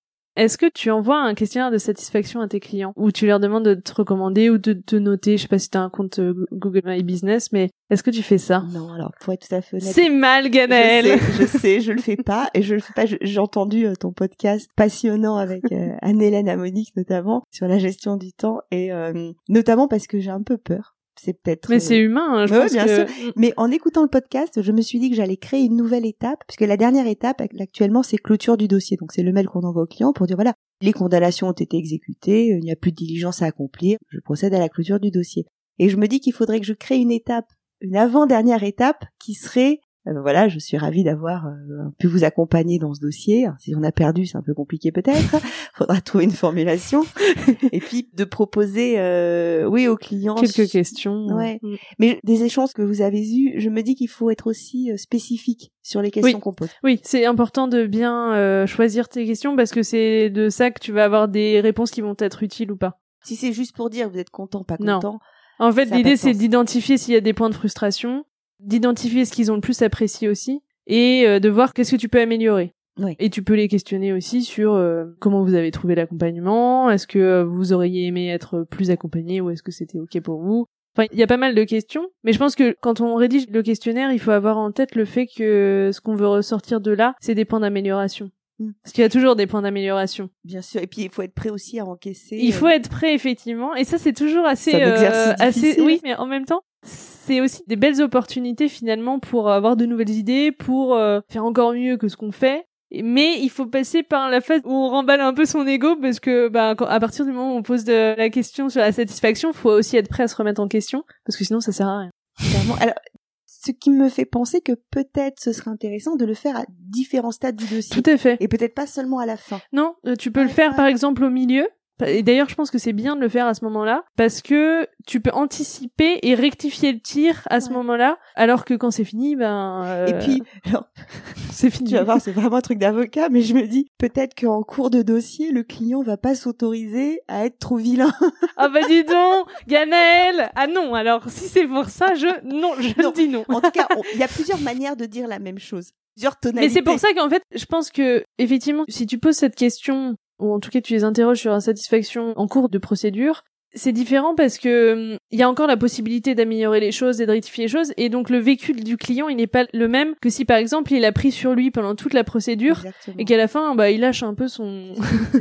Est-ce que tu envoies un questionnaire de satisfaction à tes clients ou tu leur demandes de te recommander ou de te noter, je sais pas si tu as un compte euh, Google My Business, mais est-ce que tu fais ça? Non, alors pour être tout à fait honnête, C'est mal, je Ganaël. sais, je sais, je le fais pas et je le fais pas. Je- J'ai entendu euh, ton podcast passionnant avec euh, Anne-Hélène Amonique notamment sur la gestion du temps et euh, notamment parce que j'ai un peu peur. C'est peut-être. Mais euh, c'est humain, hein, je Ouais, pense bien que... Mais en écoutant le podcast, je me suis dit que j'allais créer une nouvelle étape, puisque la dernière étape actuellement, c'est clôture du dossier. Donc c'est le mail qu'on envoie au client pour dire voilà, les condamnations ont été exécutées, il n'y a plus de diligence à accomplir, je procède à la clôture du dossier. Et je me dis qu'il faudrait que je crée une étape, une avant-dernière étape, qui serait euh, voilà, je suis ravie d'avoir euh, pu vous accompagner dans ce dossier. Alors, si on a perdu, c'est un peu compliqué peut-être. Faudra trouver une formulation. Et puis de proposer, euh, oui, aux clients Quelques questions. Ouais. Mm. mais des échanges que vous avez eus, je me dis qu'il faut être aussi euh, spécifique sur les questions Oui. qu'on pose. Oui, c'est important de bien euh, choisir tes questions parce que c'est de ça que tu vas avoir des réponses qui vont être utiles ou pas. Si c'est juste pour dire vous êtes content, pas Non. content, En fait, l'idée c'est d'identifier s'il y a des points de frustration, d'identifier ce qu'ils ont le plus apprécié aussi et euh, de voir qu'est-ce que tu peux améliorer. Oui. Et tu peux les questionner aussi sur euh, comment vous avez trouvé l'accompagnement, est-ce que euh, vous auriez aimé être plus accompagné ou est-ce que c'était OK pour vous? Enfin, il y a pas mal de questions, mais je pense que quand on rédige le questionnaire, il faut avoir en tête le fait que ce qu'on veut ressortir de là, c'est des points d'amélioration. Mm. Parce qu'il y a toujours des points d'amélioration. Bien sûr. Et puis il faut être prêt aussi à encaisser. Il faut euh, être prêt effectivement, et ça c'est toujours assez, un exercice assez, oui, mais en même temps, c'est aussi des belles opportunités finalement pour avoir de nouvelles idées, pour euh, faire encore mieux que ce qu'on fait. Mais il faut passer par la phase où on remballe un peu son ego parce que bah, quand- à partir du moment où on pose de la question sur la satisfaction, faut aussi être prêt à se remettre en question parce que sinon ça sert à rien. Clairement. Alors, ce qui me fait penser que peut-être ce serait intéressant de le faire à différents stades du dossier. Tout à fait. Et peut-être pas seulement à la fin. Non, euh, tu peux le faire ouais. par exemple au milieu. Et d'ailleurs, je pense que c'est bien de le faire à ce moment-là parce que tu peux anticiper et rectifier le tir à ce Ouais. moment-là, alors que quand c'est fini, ben euh, Et puis, c'est fini. tu vas voir, c'est vraiment un truc d'avocat, mais je me dis peut-être qu'en cours de dossier, le client va pas s'autoriser à être trop vilain. Ah bah dis donc, Ganaël Ah non, alors si c'est pour ça, je non, je Non. dis non. En tout cas, il y a plusieurs manières de dire la même chose. Plusieurs Mais tonalités. c'est pour ça qu'en fait, je pense que effectivement, si tu poses cette question ou en tout cas tu les interroges sur insatisfaction en cours de procédure, c'est différent parce que hum, il y a encore la possibilité d'améliorer les choses et de rectifier les choses et donc le vécu du client il n'est pas le même que si par exemple il a pris sur lui pendant toute la procédure Exactement. et qu'à la fin bah il lâche un peu son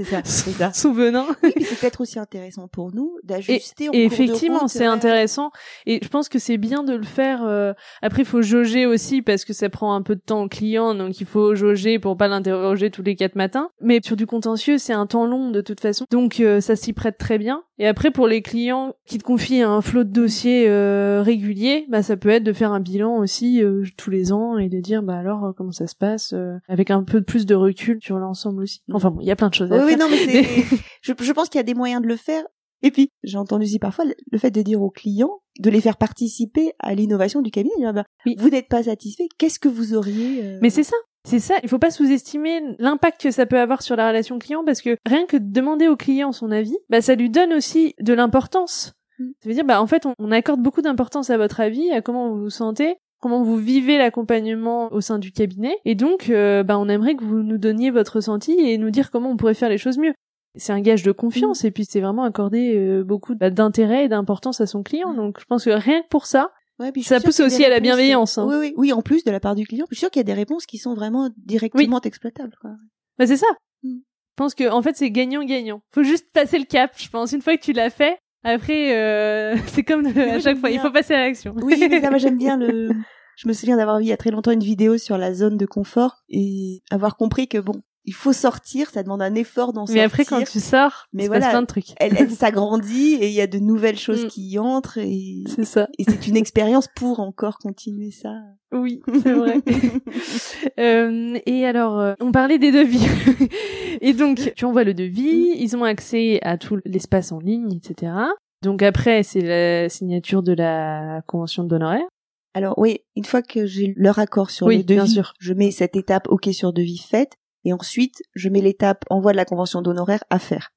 ça, c'est ça. son venin Oui, c'est peut-être aussi intéressant pour nous d'ajuster en Et cours effectivement, c'est intéressant. Et je pense que c'est bien de le faire. euh, Après, il faut jauger aussi parce que ça prend un peu de temps au client, donc il faut jauger pour pas l'interroger tous les quatre matins. Mais sur du contentieux, c'est un temps long de toute façon, donc euh, ça s'y prête très bien. Et après, pour les clients qui te confient un flot de dossiers euh, régulier, bah ça peut être de faire un bilan aussi euh, tous les ans et de dire bah alors euh, comment ça se passe euh, avec un peu plus de recul sur l'ensemble aussi. Enfin bon, il y a plein de choses à Oui, oui, faire. non, mais je, je pense qu'il y a des moyens de le faire. Et puis, j'ai entendu aussi parfois le, fait de dire aux clients, de les faire participer à l'innovation du cabinet. Dire, bah, Oui. Vous n'êtes pas satisfait, qu'est-ce que vous auriez euh, Mais c'est ça. C'est ça, il faut pas sous-estimer l'impact que ça peut avoir sur la relation client parce que rien que de demander au client son avis, bah ça lui donne aussi de l'importance. Mm. Ça veut dire bah en fait on, on accorde beaucoup d'importance à votre avis, à comment vous vous sentez, comment vous vivez l'accompagnement au sein du cabinet et donc euh, bah on aimerait que vous nous donniez votre ressenti et nous dire comment on pourrait faire les choses mieux. C'est un gage de confiance et puis c'est vraiment accorder euh, beaucoup bah, d'intérêt et d'importance à son client. Mm. Donc je pense que rien que pour ça, Ouais, puis ça pousse aussi à la bienveillance, hein. Oui, oui, oui, en plus de la part du client. Je suis sûre qu'il y a des réponses qui sont vraiment directement exploitables. Quoi. Bah c'est ça. Mm. Je pense que en fait c'est gagnant-gagnant. Faut juste passer le cap, je pense. Une fois que tu l'as fait, après euh, c'est comme de- à chaque fois, il faut passer à l'action. Oui, mais ça, moi j'aime bien le. Je me souviens d'avoir vu il y a très longtemps une vidéo sur la zone de confort et avoir compris que bon, il faut sortir, ça demande un effort d'en sortir. Mais après quand tu sors, Mais il voilà. passe plein de trucs. elle, elle s'agrandit et il y a de nouvelles choses Mm. qui y entrent et, C'est ça. et c'est une expérience pour encore continuer ça. Oui, c'est vrai. Euh, et alors, euh, on parlait des devis. et donc, tu envoies le devis, ils ont accès à tout l'espace en ligne, etc. Donc après, c'est la signature de la convention d'honoraires. Alors oui, une fois que j'ai leur accord sur Oui, le devis, bien sûr. je mets cette étape OK sur devis faite et ensuite je mets l'étape envoi de la convention d'honoraires à faire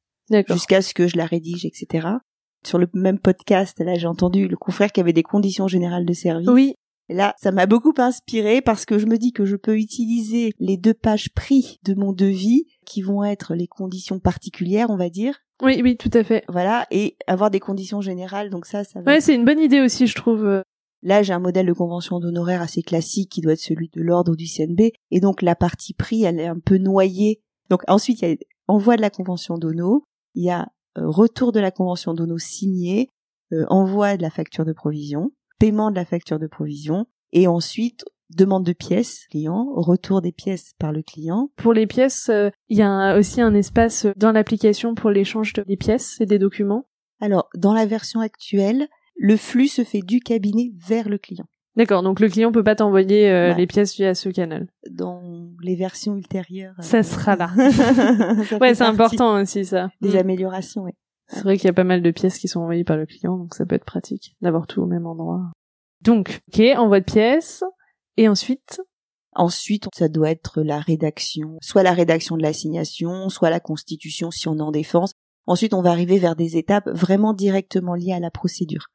jusqu'à ce que je la rédige, etc. Sur le même podcast, là j'ai entendu le confrère qui avait des conditions générales de service. Oui, Et là, ça m'a beaucoup inspiré parce que je me dis que je peux utiliser les deux pages prix de mon devis qui vont être les conditions particulières, on va dire. oui, oui, tout à fait. Voilà, et avoir des conditions générales. Donc ça, ça va Ouais, c'est une bonne idée aussi, je trouve. Là, j'ai un modèle de convention d'honoraires assez classique qui doit être celui de l'ordre du CNB. Et donc, la partie prix, elle est un peu noyée. Donc, ensuite, il y a envoi de la convention d'hono. Il y a euh, retour de la convention d'hono signée, euh, envoi de la facture de provision, paiement de la facture de provision. Et ensuite, demande de pièces client, retour des pièces par le client. Pour les pièces, euh, il y a un- aussi un espace dans l'application pour l'échange de- des pièces et des documents. Alors, dans la version actuelle, le flux se fait du cabinet vers le client. D'accord, donc le client peut pas t'envoyer euh, Ouais. les pièces via ce canal. Dans les versions ultérieures. euh, Ça sera là. ça Ouais, c'est important aussi ça. Des Mm. améliorations, oui. C'est vrai qu'il y a pas mal de pièces qui sont envoyées par le client, donc ça peut être pratique d'avoir tout au même endroit. Donc, ok, envoi de pièces. Et ensuite, Ensuite, ça doit être la rédaction, soit la rédaction de l'assignation, soit la constitution si on est en défense. Ensuite, on va arriver vers des étapes vraiment directement liées à la procédure.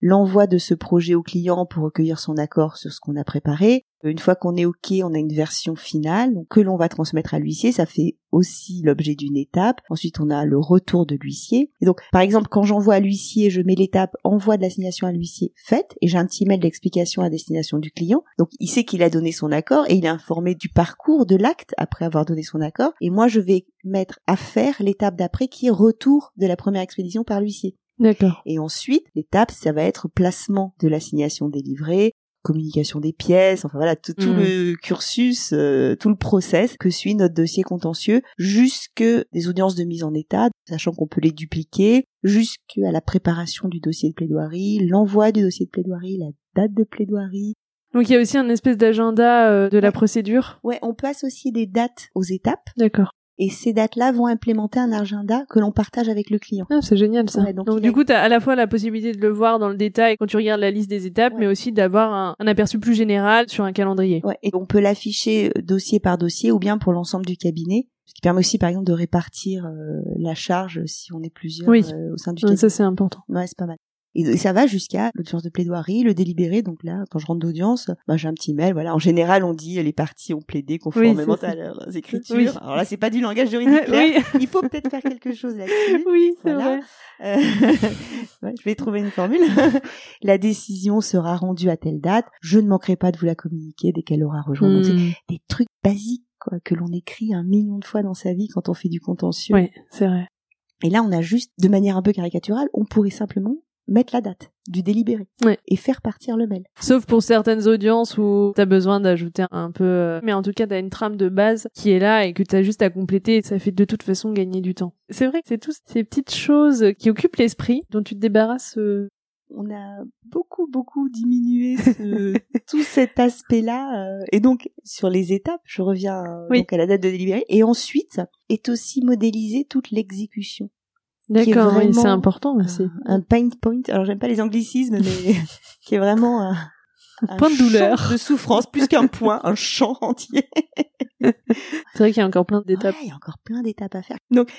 L'envoi de ce projet au client pour recueillir son accord sur ce qu'on a préparé. Une fois qu'on est OK, on a une version finale que l'on va transmettre à l'huissier. Ça fait aussi l'objet d'une étape. Ensuite, on a le retour de l'huissier. Donc, par exemple, quand j'envoie à l'huissier, je mets l'étape envoi de l'assignation à l'huissier faite et j'ai un petit mail d'explication à destination du client. Donc, il sait qu'il a donné son accord et il est informé du parcours de l'acte après avoir donné son accord. Et moi, je vais mettre à faire l'étape d'après qui est retour de la première expédition par l'huissier. D'accord. Et ensuite, l'étape, ça va être placement de l'assignation délivrée, communication des pièces, enfin voilà, tout, tout Mm. le cursus, euh, tout le process que suit notre dossier contentieux, jusque des audiences de mise en état, sachant qu'on peut les dupliquer, jusqu'à la préparation du dossier de plaidoirie, l'envoi du dossier de plaidoirie, la date de plaidoirie. Donc il y a aussi un espèce d'agenda euh, de la Ouais. procédure. Ouais, on peut associer des dates aux étapes, D'accord. Et ces dates-là vont implémenter un agenda que l'on partage avec le client. Ah, c'est génial ça. Ouais, donc du a- coup, tu as à la fois la possibilité de le voir dans le détail quand tu regardes la liste des étapes, Ouais. mais aussi d'avoir un, un aperçu plus général sur un calendrier. Ouais, et on peut l'afficher euh, dossier par dossier ou bien pour l'ensemble du cabinet, ce qui permet aussi par exemple de répartir euh, la charge si on est plusieurs Oui. euh, au sein du cabinet. ça c'est important. Ouais, c'est pas mal. Et, ça va jusqu'à l'audience de plaidoirie, le délibéré. Donc là, quand je rentre d'audience, bah, j'ai un petit mail. Voilà, en général, on dit les parties ont plaidé conformément à leurs écritures. Oui. Alors là, c'est pas du langage juridique clair. oui, Il faut peut-être faire quelque chose là-dessus. oui, c'est Voilà. vrai. Euh, ouais, je vais trouver une formule. la décision sera rendue à telle date. Je ne manquerai pas de vous la communiquer dès qu'elle aura rejoint. Donc, c'est Hmm. des trucs basiques quoi que l'on écrit un million de fois dans sa vie quand on fait du contentieux. Oui, c'est vrai. Et là, on a juste, de manière un peu caricaturale, on pourrait simplement mettre la date du délibéré Ouais. et faire partir le mail. Sauf pour certaines audiences où t'as besoin d'ajouter un peu, euh, mais en tout cas t'as une trame de base qui est là et que t'as juste à compléter. Ça fait de toute façon gagner du temps. C'est vrai que c'est tous ces petites choses qui occupent l'esprit dont tu te débarrasses. euh, On a beaucoup, beaucoup diminué ce- tout cet aspect-là. euh, et donc, sur les étapes, je reviens Oui. donc à la date de délibéré. Et ensuite, est aussi modélisée toute l'exécution. D'accord, oui, c'est important aussi. Un, un pain point. Alors, j'aime pas les anglicismes, mais qui est vraiment un, un Point de douleur. de souffrance, plus qu'un point, un champ entier. C'est vrai qu'il y a encore plein d'étapes. Ouais, il y a encore plein d'étapes à faire. Donc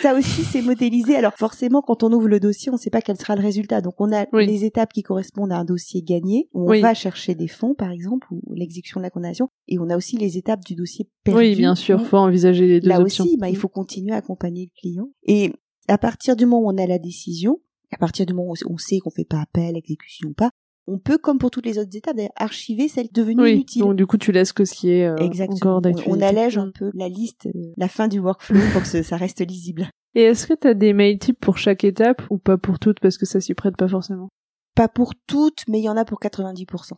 ça aussi c'est modélisé. Alors forcément quand on ouvre le dossier, on ne sait pas quel sera le résultat. Donc on a Oui. les étapes qui correspondent à un dossier gagné où on Oui. va chercher des fonds par exemple ou l'exécution de la condamnation et on a aussi les étapes du dossier perdu. Oui, bien sûr, faut envisager les deux là options. aussi, bah, il faut continuer à accompagner le client. Et à partir du moment où on a la décision, à partir du moment où on sait qu'on fait pas appel, exécution ou pas, on peut, comme pour toutes les autres étapes, archiver celle devenue Oui, inutile. donc du coup tu laisses que ce qui est euh, Exactement. encore On- d'actualité. on allège un Mm. peu la liste, euh, la fin du workflow pour que ça reste lisible. Et est-ce que t'as des mail types pour chaque étape ou pas pour toutes parce que ça s'y prête pas forcément? Pas pour toutes, mais il y en a pour 90%.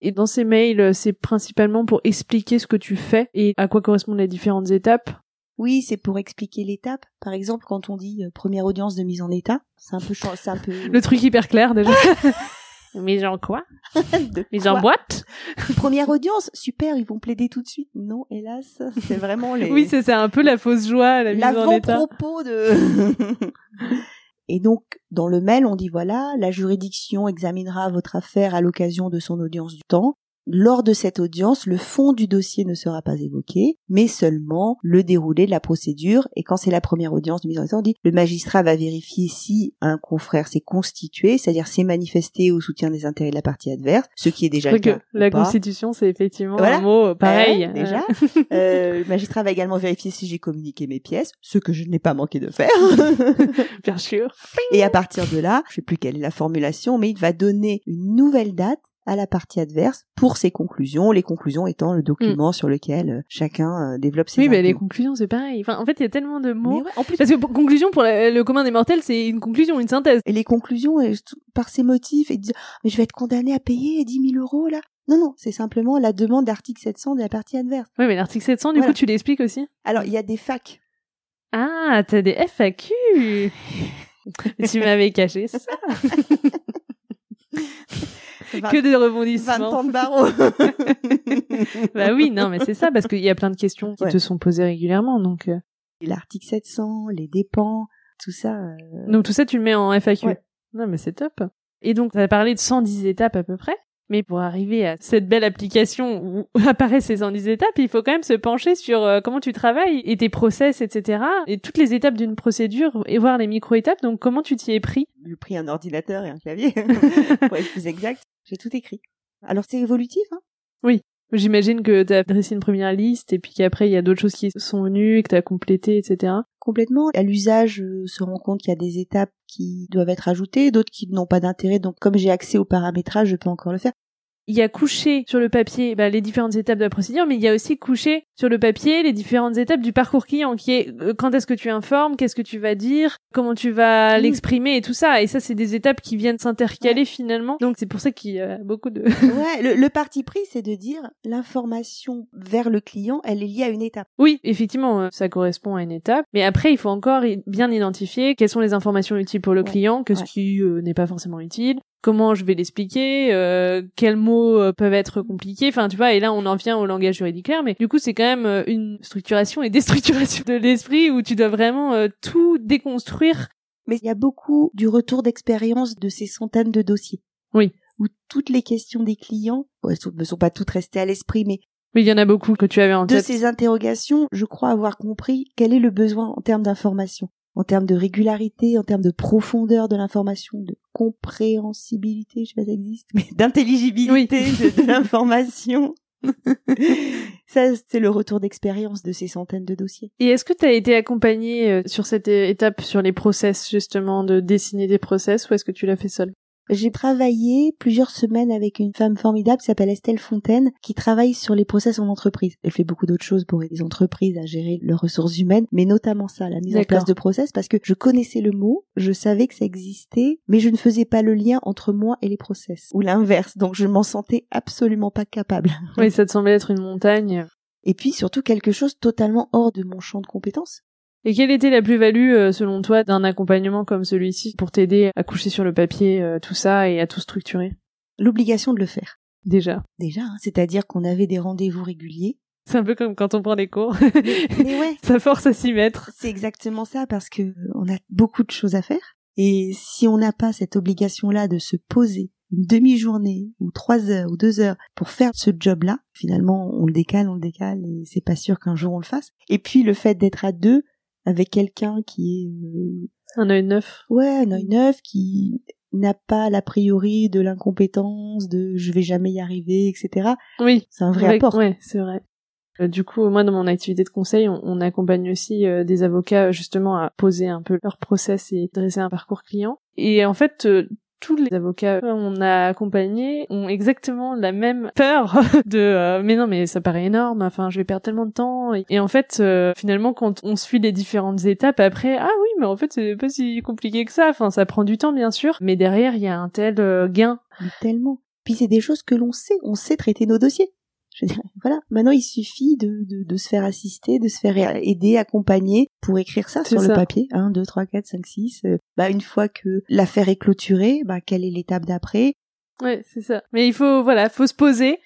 Et dans ces mails, euh, c'est principalement pour expliquer ce que tu fais et à quoi correspondent les différentes étapes? Oui, c'est pour expliquer l'étape. Par exemple, quand on dit euh, première audience de mise en état, c'est un peu, c'est un peu. Le truc hyper clair déjà. Mais en quoi? Quoi en boîte? Première audience, super, ils vont plaider tout de suite. Non, hélas, c'est vraiment les. Oui, c'est un peu la fausse joie, la mise en état. l'avant-propos de. Et donc, dans le mail, on dit voilà, la juridiction examinera votre affaire à l'occasion de son audience du temps. Lors de cette audience, le fond du dossier ne sera pas évoqué, mais seulement le déroulé de la procédure. Et quand c'est la première audience de mise en état, on dit le magistrat va vérifier si un confrère s'est constitué, c'est-à-dire s'est manifesté au soutien des intérêts de la partie adverse, ce qui est déjà le cas. la constitution, c'est effectivement Voilà. un mot euh, pareil. Ouais, déjà. Euh, le magistrat va également vérifier si j'ai communiqué mes pièces, ce que je n'ai pas manqué de faire. Bien sûr. Et à partir de là, je sais plus quelle est la formulation, mais il va donner une nouvelle date à la partie adverse pour ses conclusions, les conclusions étant le document sur lequel euh, chacun euh, développe ses Oui, mais les conclusions, c'est pareil. Enfin, en fait, il y a tellement de mots. ouais, en plus, Parce que pour- conclusion, pour la- le commun des mortels, c'est une conclusion, une synthèse. et les conclusions, par ses motifs, et disent, mais je vais être condamné à payer 10 000 euros là. Non, non, c'est simplement la demande d'article 700 de la partie adverse. Oui, mais l'article 700, du Voilà. coup, tu l'expliques aussi? Alors, il y a des facs. Ah, t'as des FAQ Tu m'avais caché ça. Que de 20 rebondissements. ans de barreau. Bah oui, non, mais c'est ça, parce qu'il y a plein de questions qui Ouais. te sont posées régulièrement. Donc, euh, L'article 700, les dépens, tout ça. euh, donc tout ça, tu le mets en FAQ. Ouais. Non, mais c'est top. Et donc, tu as parlé de 110 étapes à peu près. Mais pour arriver à cette belle application où apparaissent ces 110 étapes, il faut quand même se pencher sur euh, comment tu travailles et tes process, etc. Et toutes les étapes d'une procédure et voir les micro-étapes. Donc comment tu t'y es pris? J'ai pris un ordinateur et un clavier, pour être plus exact. J'ai tout écrit. Alors c'est évolutif, hein? Oui. J'imagine que tu as dressé une première liste et puis qu'après il y a d'autres choses qui sont venues et que tu complété, etc. Complètement. À l'usage, euh, se rend compte qu'il y a des étapes qui doivent être ajoutées, d'autres qui n'ont pas d'intérêt. Donc comme j'ai accès au paramétrage, je peux encore le faire il y a couché sur le papier bah, les différentes étapes de la procédure, mais il y a aussi couché sur le papier les différentes étapes du parcours client, qui est euh, quand est-ce que tu informes, qu'est-ce que tu vas dire, comment tu vas l'exprimer et tout ça. Et ça, c'est des étapes qui viennent s'intercaler finalement. Donc c'est pour ça qu'il y a beaucoup de... ouais, le, le parti pris, c'est de dire l'information vers le client, elle est liée à une étape. Oui, effectivement, euh, ça correspond à une étape. Mais après, il faut encore bien identifier quelles sont les informations utiles pour le client, qu'est-ce qui euh, n'est pas forcément utile, comment je vais l'expliquer, euh, quels mots euh, peuvent être compliqués, enfin tu vois, et là on en vient au langage juridique mais du coup c'est quand même euh, une structuration et déstructuration de l'esprit où tu dois vraiment tout déconstruire. Mais il y a beaucoup du retour d'expérience de ces centaines de dossiers. Oui. Où toutes les questions des clients, elles ne sont pas toutes restées à l'esprit, mais oui, il y en a beaucoup que tu avais en tête. De ces interrogations, je crois avoir compris quel est le besoin en termes d'information en termes de régularité, en termes de profondeur de l'information, de compréhensibilité, je sais pas si ça existe, mais d'intelligibilité de, l'information. ça, c'est le retour d'expérience de ces centaines de dossiers. Et est-ce que tu as été accompagné euh, sur cette étape sur les process, justement, de dessiner des process, ou est-ce que tu l'as fait seul j'ai travaillé plusieurs semaines avec une femme formidable qui s'appelle Estelle Fontaine, qui travaille sur les process en entreprise. Elle fait beaucoup d'autres choses pour aider les entreprises à gérer leurs ressources humaines, mais notamment ça, la mise en place de process, parce que je connaissais le mot, je savais que ça existait, mais je ne faisais pas le lien entre moi et les process, ou l'inverse. Donc je m'en sentais absolument pas capable. Oui, ça te semblait être une montagne. Et puis surtout quelque chose totalement hors de mon champ de compétences. Et quelle était la plus-value, euh, selon toi, d'un accompagnement comme celui-ci pour t'aider à coucher sur le papier euh, tout ça et à tout structurer? L'obligation de le faire. Déjà. Déjà, hein, c'est-à-dire qu'on avait des rendez-vous réguliers. C'est un peu comme quand on prend des cours. Mais, ouais. ça force à s'y mettre. C'est exactement ça parce que on a beaucoup de choses à faire. Et si on n'a pas cette obligation-là de se poser une demi-journée ou trois heures ou deux heures pour faire ce job-là, finalement, on le décale, on le décale et c'est pas sûr qu'un jour on le fasse. Et puis le fait d'être à deux, avec quelqu'un qui est euh, un œil neuf. Ouais, un œil neuf qui n'a pas l'a priori de l'incompétence, de je vais jamais y arriver, etc. Oui, c'est un vrai apport. Ouais, c'est vrai. Euh, du coup, moi, dans mon activité de conseil, on, accompagne aussi euh, des avocats justement à poser un peu leur process et dresser un parcours client. Et en fait, tous les avocats qu'on a accompagnés ont exactement la même peur de euh, mais non mais ça paraît énorme enfin je vais perdre tellement de temps. Et, en fait euh, finalement quand on suit les différentes étapes après ah oui mais en fait c'est pas si compliqué que ça. Enfin ça prend du temps bien sûr mais derrière il y a un tel euh, gain. Tellement. Puis c'est des choses que l'on sait. On sait traiter nos dossiers je dirais, voilà, maintenant il suffit de, de, de, se faire assister, de se faire aider, accompagner pour écrire ça sur le papier. 1, 2, 3, 4, 5, 6. Bah, une fois que l'affaire est clôturée, bah, quelle est l'étape d'après? Ouais, c'est ça. Mais il faut, voilà, faut se poser.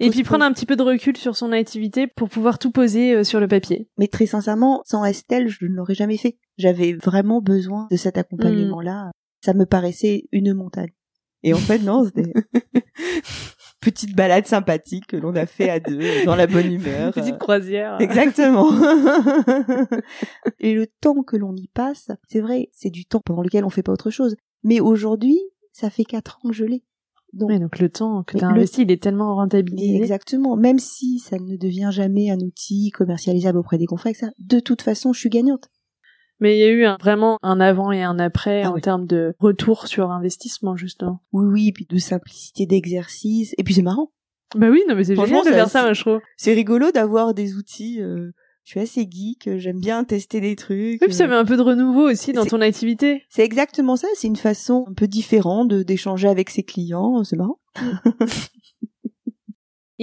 et puis prendre un petit peu de recul sur son activité pour pouvoir tout poser euh, sur le papier. Mais très sincèrement, sans Estelle, je ne l'aurais jamais fait. J'avais vraiment besoin de cet accompagnement-là. Ça me paraissait une montagne. Et en fait, non, c'était petite balade sympathique que l'on a fait à deux, dans la bonne humeur. Petite croisière. Exactement. Et le temps que l'on y passe, c'est vrai, c'est du temps pendant lequel on fait pas autre chose. Mais aujourd'hui, ça fait quatre ans que je l'ai. Donc, donc le temps que tu as investi, il est tellement rentabilisé. Exactement. Même si ça ne devient jamais un outil commercialisable auprès des confrères, ça, de toute façon, je suis gagnante. Mais il y a eu vraiment un avant et un après ah en termes de retour sur investissement, justement. Oui, oui, puis de simplicité d'exercice. Et puis c'est marrant. Bah oui, non, mais c'est génial de faire ça, moi, je trouve. C'est rigolo d'avoir des outils. Euh, je suis assez geek, j'aime bien tester des trucs. Oui, puis ça met un peu de renouveau aussi dans ton activité. C'est exactement ça. C'est une façon un peu différente d'échanger avec ses clients. C'est marrant.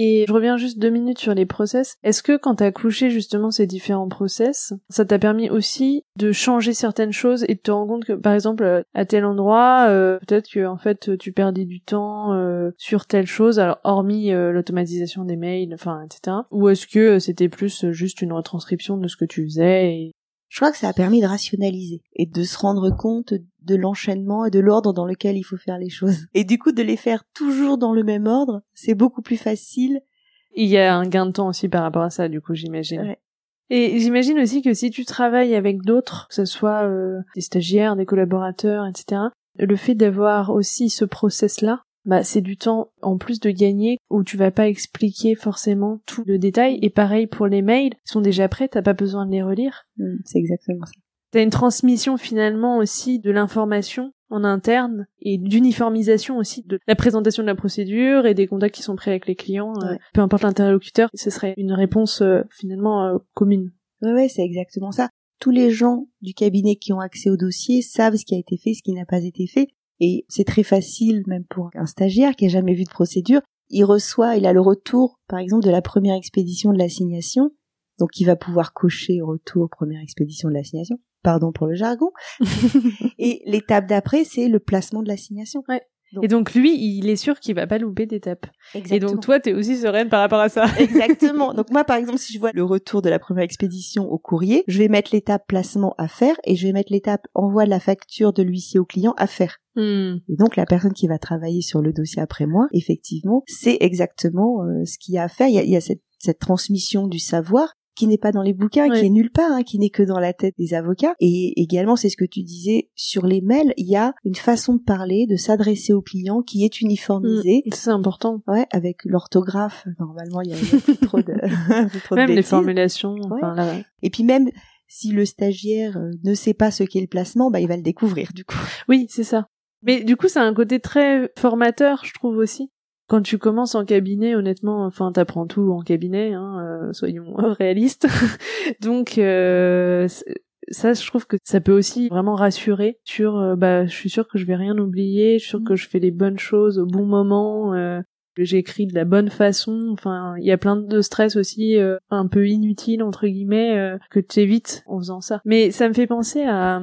Et je reviens juste deux minutes sur les process. Est-ce que quand t'as couché justement ces différents process, ça t'a permis aussi de changer certaines choses et de te rendre compte que par exemple à tel endroit, euh, peut-être que en fait tu perdais du temps euh, sur telle chose, alors hormis euh, l'automatisation des mails, enfin etc. Ou est-ce que c'était plus juste une retranscription de ce que tu faisais et... Je crois que ça a permis de rationaliser et de se rendre compte de l'enchaînement et de l'ordre dans lequel il faut faire les choses. Et du coup, de les faire toujours dans le même ordre, c'est beaucoup plus facile. Il y a un gain de temps aussi par rapport à ça, du coup, j'imagine. Ouais. Et j'imagine aussi que si tu travailles avec d'autres, que ce soit euh, des stagiaires, des collaborateurs, etc., le fait d'avoir aussi ce process-là, bah, c'est du temps en plus de gagner où tu vas pas expliquer forcément tout le détail. Et pareil pour les mails, ils sont déjà prêts, t'as pas besoin de les relire. Mm, C'est exactement ça. T'as une transmission finalement aussi de l'information en interne et d'uniformisation aussi de la présentation de la procédure et des contacts qui sont pris avec les clients. euh, peu importe l'interlocuteur, ce serait une réponse euh, finalement euh, commune. Ouais, ouais, c'est exactement ça. Tous les gens du cabinet qui ont accès au dossier savent ce qui a été fait, ce qui n'a pas été fait. Et c'est très facile, même pour un stagiaire qui a jamais vu de procédure. Il reçoit, il a le retour, par exemple, de la première expédition de l'assignation. Donc, il va pouvoir cocher retour première expédition de l'assignation. Pardon pour le jargon. Et l'étape d'après, c'est le placement de l'assignation. Donc- Et donc lui, il est sûr qu'il va pas louper d'étape. Et donc toi, t'es aussi sereine par rapport à ça. Exactement. Donc moi, par exemple, si je vois le retour de la première expédition au courrier, je vais mettre l'étape placement à faire et je vais mettre l'étape envoi de la facture de l'huissier au client à faire. Hmm. Et donc la personne qui va travailler sur le dossier après moi, effectivement, c'est exactement euh, ce qu'il y a à faire. Il y a, il y a cette, cette transmission du savoir qui n'est pas dans les bouquins, qui est nulle part, hein, qui n'est que dans la tête des avocats. Et également, c'est ce que tu disais sur les mails, il y a une façon de parler, de s'adresser au client qui est uniformisée. C'est important. Ouais, avec l'orthographe, normalement, il y a, plus trop de, plus trop de Même les formulations. Enfin, là, Et puis même, si le stagiaire euh, ne sait pas ce qu'est le placement, bah, il va le découvrir, du coup. Oui, c'est ça. Mais du coup, c'est un côté très formateur, je trouve aussi. Quand tu commences en cabinet, honnêtement, enfin, t'apprends tout en cabinet, hein, euh, soyons réalistes. Donc, euh, ça, je trouve que ça peut aussi vraiment rassurer sur, euh, bah, je suis sûre que je vais rien oublier, je suis sûre que je fais les bonnes choses au bon moment, euh, que j'écris de la bonne façon. Enfin, il y a plein de stress aussi euh, un peu inutile entre guillemets euh, que tu évites en faisant ça. Mais ça me fait penser à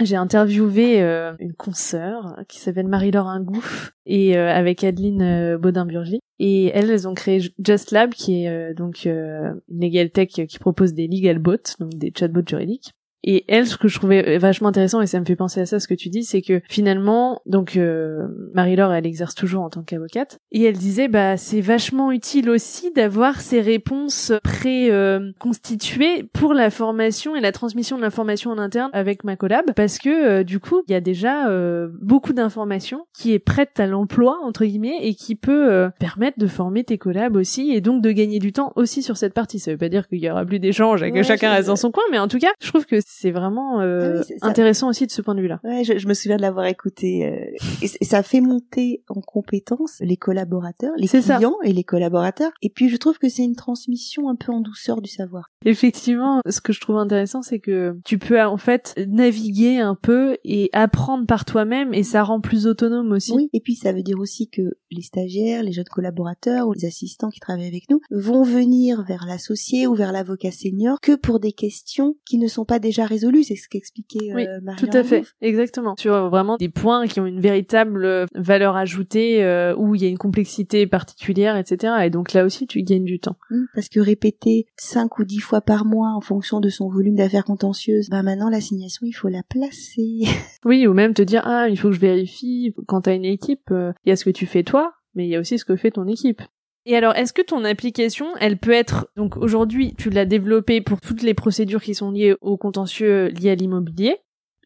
j'ai interviewé euh, une consoeur qui s'appelle Marie-Laure Ingouff et euh, avec Adeline euh, Baudin-Burgy. Et elles, elles ont créé Just Lab qui est donc une legal tech qui propose des legal bots donc des chatbots juridiques et elle, ce que je trouvais vachement intéressant, et ça me fait penser à ça, ce que tu dis, c'est que finalement, donc euh, Marie-Laure, elle exerce toujours en tant qu'avocate, et elle disait, bah c'est vachement utile aussi d'avoir ces réponses pré-constituées pour la formation et la transmission de l'information en interne avec ma collab, parce que euh, du coup, il y a déjà euh, beaucoup d'informations qui est prête à l'emploi entre guillemets et qui peut euh, permettre de former tes collabs aussi, et donc de gagner du temps aussi sur cette partie. Ça veut pas dire qu'il y aura plus d'échanges et que Ouais, chacun reste dans son coin, mais en tout cas, je trouve que c'est vraiment euh, Ah oui, c'est ça. intéressant aussi de ce point de vue-là. Ouais, je, je me souviens de l'avoir écouté. euh, et, c- et ça fait monter en compétence les collaborateurs, les ça. clients et les collaborateurs. Et puis je trouve que c'est une transmission un peu en douceur du savoir. Effectivement, ce que je trouve intéressant, c'est que tu peux en fait naviguer un peu et apprendre par toi-même, et ça rend plus autonome aussi. Oui. Et puis ça veut dire aussi que les stagiaires, les jeunes collaborateurs ou les assistants qui travaillent avec nous vont venir vers l'associé ou vers l'avocat senior que pour des questions qui ne sont pas déjà résolues. C'est ce qu'expliquait Oui, euh, Tout à fait, exactement. Sur euh, vraiment des points qui ont une véritable euh, valeur ajoutée, euh, où il y a une complexité particulière, etc. Et donc là aussi, tu gagnes du temps. Hmm, Parce que répéter cinq ou dix fois par mois en fonction de son volume d'affaires contentieuses, bah maintenant l'assignation il faut la placer. Oui, ou même te dire, ah, il faut que je vérifie, quand t'as une équipe, euh, il y a ce que tu fais toi, mais il y a aussi ce que fait ton équipe. Et alors, est-ce que ton application, elle peut être, donc aujourd'hui, tu l'as développée pour toutes les procédures qui sont liées au contentieux liés à l'immobilier,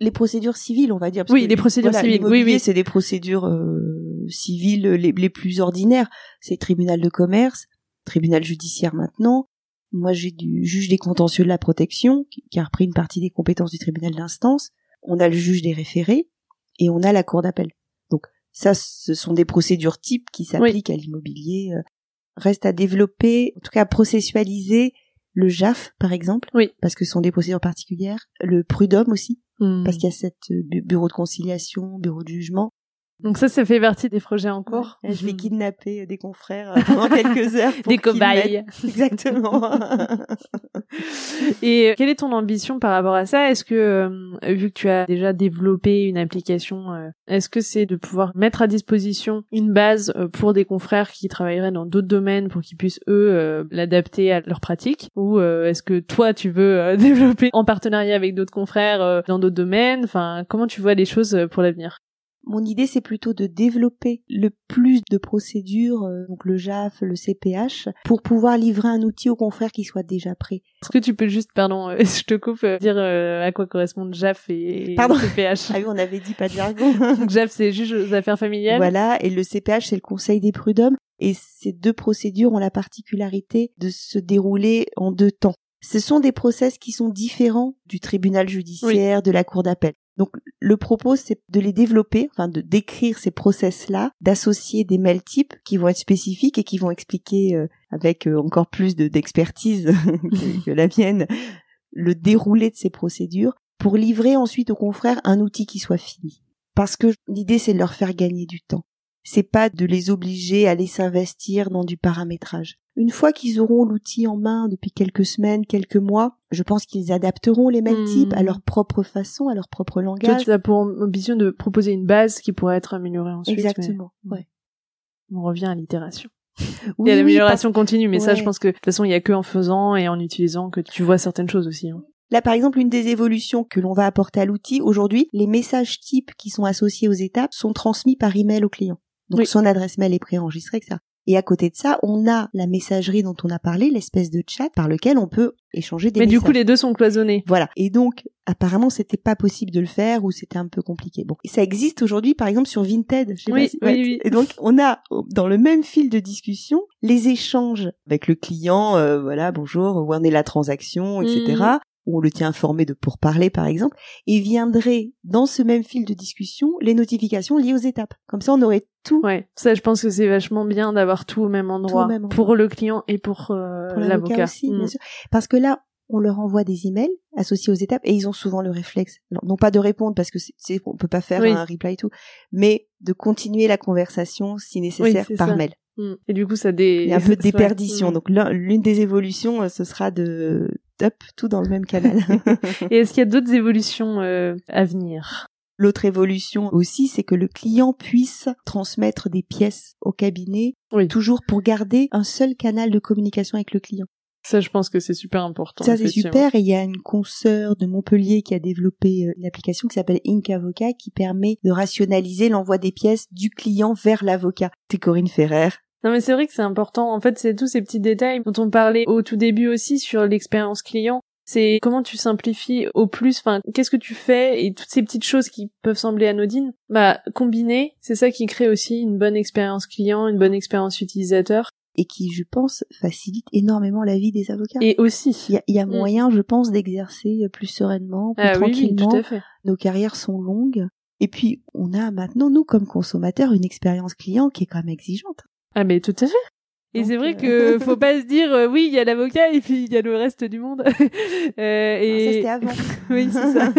les procédures civiles, on va dire. parce Oui, que, les procédures voilà, civiles, oui. C'est des procédures euh, civiles les, les plus ordinaires. C'est tribunal de commerce, tribunal judiciaire maintenant. Moi, j'ai du juge des contentieux de la protection qui, qui a repris une partie des compétences du tribunal d'instance. On a le juge des référés et on a la cour d'appel. Donc ça, ce sont des procédures types qui s'appliquent à l'immobilier. Reste à développer, en tout cas à processualiser le JAF, par exemple, Oui. parce que ce sont des procédures particulières. Le prud'homme aussi, Hmm. parce qu'il y a cette euh, bu- bureau de conciliation, bureau de jugement. Donc ça, ça fait partie des projets en cours. Ouais. Je vais kidnapper des confrères pendant quelques heures. Pour des cobayes. Exactement. Et quelle est ton ambition par rapport à ça? Est-ce que, euh, vu que tu as déjà développé une application, euh, est-ce que c'est de pouvoir mettre à disposition une base euh, pour des confrères qui travailleraient dans d'autres domaines pour qu'ils puissent eux l'adapter à leur pratique Ou est-ce que toi tu veux développer en partenariat avec d'autres confrères dans d'autres domaines? Enfin, comment tu vois les choses pour l'avenir? Mon idée, c'est plutôt de développer le plus de procédures, euh, donc le JAF, le CPH, pour pouvoir livrer un outil aux confrères qui soit déjà prêt. Est-ce que tu peux juste, pardon, euh, je te coupe, euh, dire à quoi correspondent JAF et, pardon. CPH Ah oui, on avait dit pas de jargon. JAF, c'est juge aux affaires familiales. Voilà, et le CPH, c'est le Conseil des prud'hommes. Et ces deux procédures ont la particularité de se dérouler en deux temps. Ce sont des process qui sont différents du tribunal judiciaire, de la cour d'appel. Donc le propos c'est de les développer, enfin de décrire ces process-là, d'associer des mails types qui vont être spécifiques et qui vont expliquer euh, avec euh, encore plus d'expertise que, que la mienne le déroulé de ces procédures pour livrer ensuite aux confrères un outil qui soit fini. Parce que l'idée c'est de leur faire gagner du temps. C'est pas de les obliger à aller s'investir dans du paramétrage. Une fois qu'ils auront l'outil en main depuis quelques semaines, quelques mois, je pense qu'ils adapteront les mails types à hmm. leur propre façon, à leur propre langage. tu as pour ambition de proposer une base qui pourrait être améliorée ensuite. Exactement, ouais. On revient à l'itération. il y a l'amélioration continue, mais ça, je pense que de toute façon, il y a que en faisant et en utilisant que tu vois certaines choses aussi. Hein. Là, par exemple, une des évolutions que l'on va apporter à l'outil, aujourd'hui, les messages types qui sont associés aux étapes sont transmis par email au client. Donc son adresse mail est préenregistrée, etc. Et à côté de ça, on a la messagerie dont on a parlé, l'espèce de chat par lequel on peut échanger des Mais du coup, les deux sont cloisonnés. Voilà. Et donc, apparemment, c'était pas possible de le faire ou c'était un peu compliqué. Bon, et ça existe aujourd'hui, par exemple, sur Vinted. oui, oui, oui. Et donc, on a dans le même fil de discussion les échanges avec le client. Euh, voilà, bonjour, où en est la transaction, etc où on le tient informé de pourparler par exemple, et viendrait dans ce même fil de discussion les notifications liées aux étapes. Comme ça, on aurait tout. Ouais, ça, je pense que c'est vachement bien d'avoir tout au même endroit, pour le client et pour, euh, l'avocat aussi, bien mm. sûr. Parce que là, on leur envoie des emails associés aux étapes et ils ont souvent le réflexe, non pas de répondre parce que c'est, on peut pas faire un reply et tout, mais de continuer la conversation si nécessaire par mail. Mm. Et du coup, ça dé... Il y a un peu de déperdition. Mm. Donc l'une des évolutions, euh, ce sera de up tout dans le même canal. Et est-ce qu'il y a d'autres évolutions euh, à venir? L'autre évolution aussi, c'est que le client puisse transmettre des pièces au cabinet, toujours pour garder un seul canal de communication avec le client. Ça, je pense que c'est super important. Ça, c'est super. Et il y a une consoeur de Montpellier qui a développé euh, une application qui s'appelle Ink Avocat qui permet de rationaliser l'envoi des pièces du client vers l'avocat. C'est Corinne Ferrer. Non mais c'est vrai que c'est important. En fait, c'est tous ces petits détails dont on parlait au tout début aussi sur l'expérience client. C'est comment tu simplifies au plus, enfin, qu'est-ce que tu fais et toutes ces petites choses qui peuvent sembler anodines, bah, combiner, c'est ça qui crée aussi une bonne expérience client, une bonne expérience utilisateur et qui, je pense, facilite énormément la vie des avocats. Et aussi, il y a, mm. moyen, je pense, d'exercer plus sereinement, plus ah tranquillement. tout à fait. Nos carrières sont longues. Et puis, on a maintenant, nous, comme consommateurs, une expérience client qui est quand même exigeante. Ah, mais tout à fait. Et c'est vrai euh, que faut pas se dire euh, oui il y a l'avocat et puis il y a le reste du monde. euh, et ça c'était avant. oui c'est ça.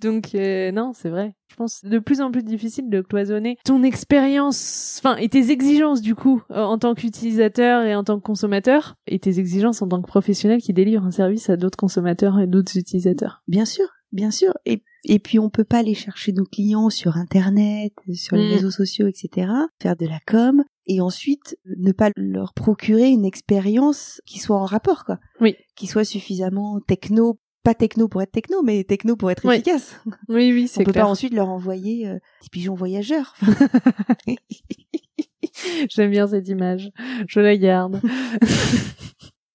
Donc euh, non c'est vrai. Je pense de plus en plus difficile de cloisonner ton expérience, enfin et tes exigences du coup en tant qu'utilisateur et en tant que consommateur et tes exigences en tant que professionnel qui délivre un service à d'autres consommateurs et d'autres utilisateurs. Bien sûr, bien sûr. Et et puis on peut pas aller chercher nos clients sur internet, sur les mm. réseaux sociaux, etc. Faire de la com et ensuite ne pas leur procurer une expérience qui soit en rapport, quoi. Oui. Qui soit suffisamment techno, pas techno pour être techno, mais techno pour être efficace. Oui, oui, c'est clair. On peut pas ensuite leur envoyer euh, des pigeons voyageurs. J'aime bien cette image. Je la garde.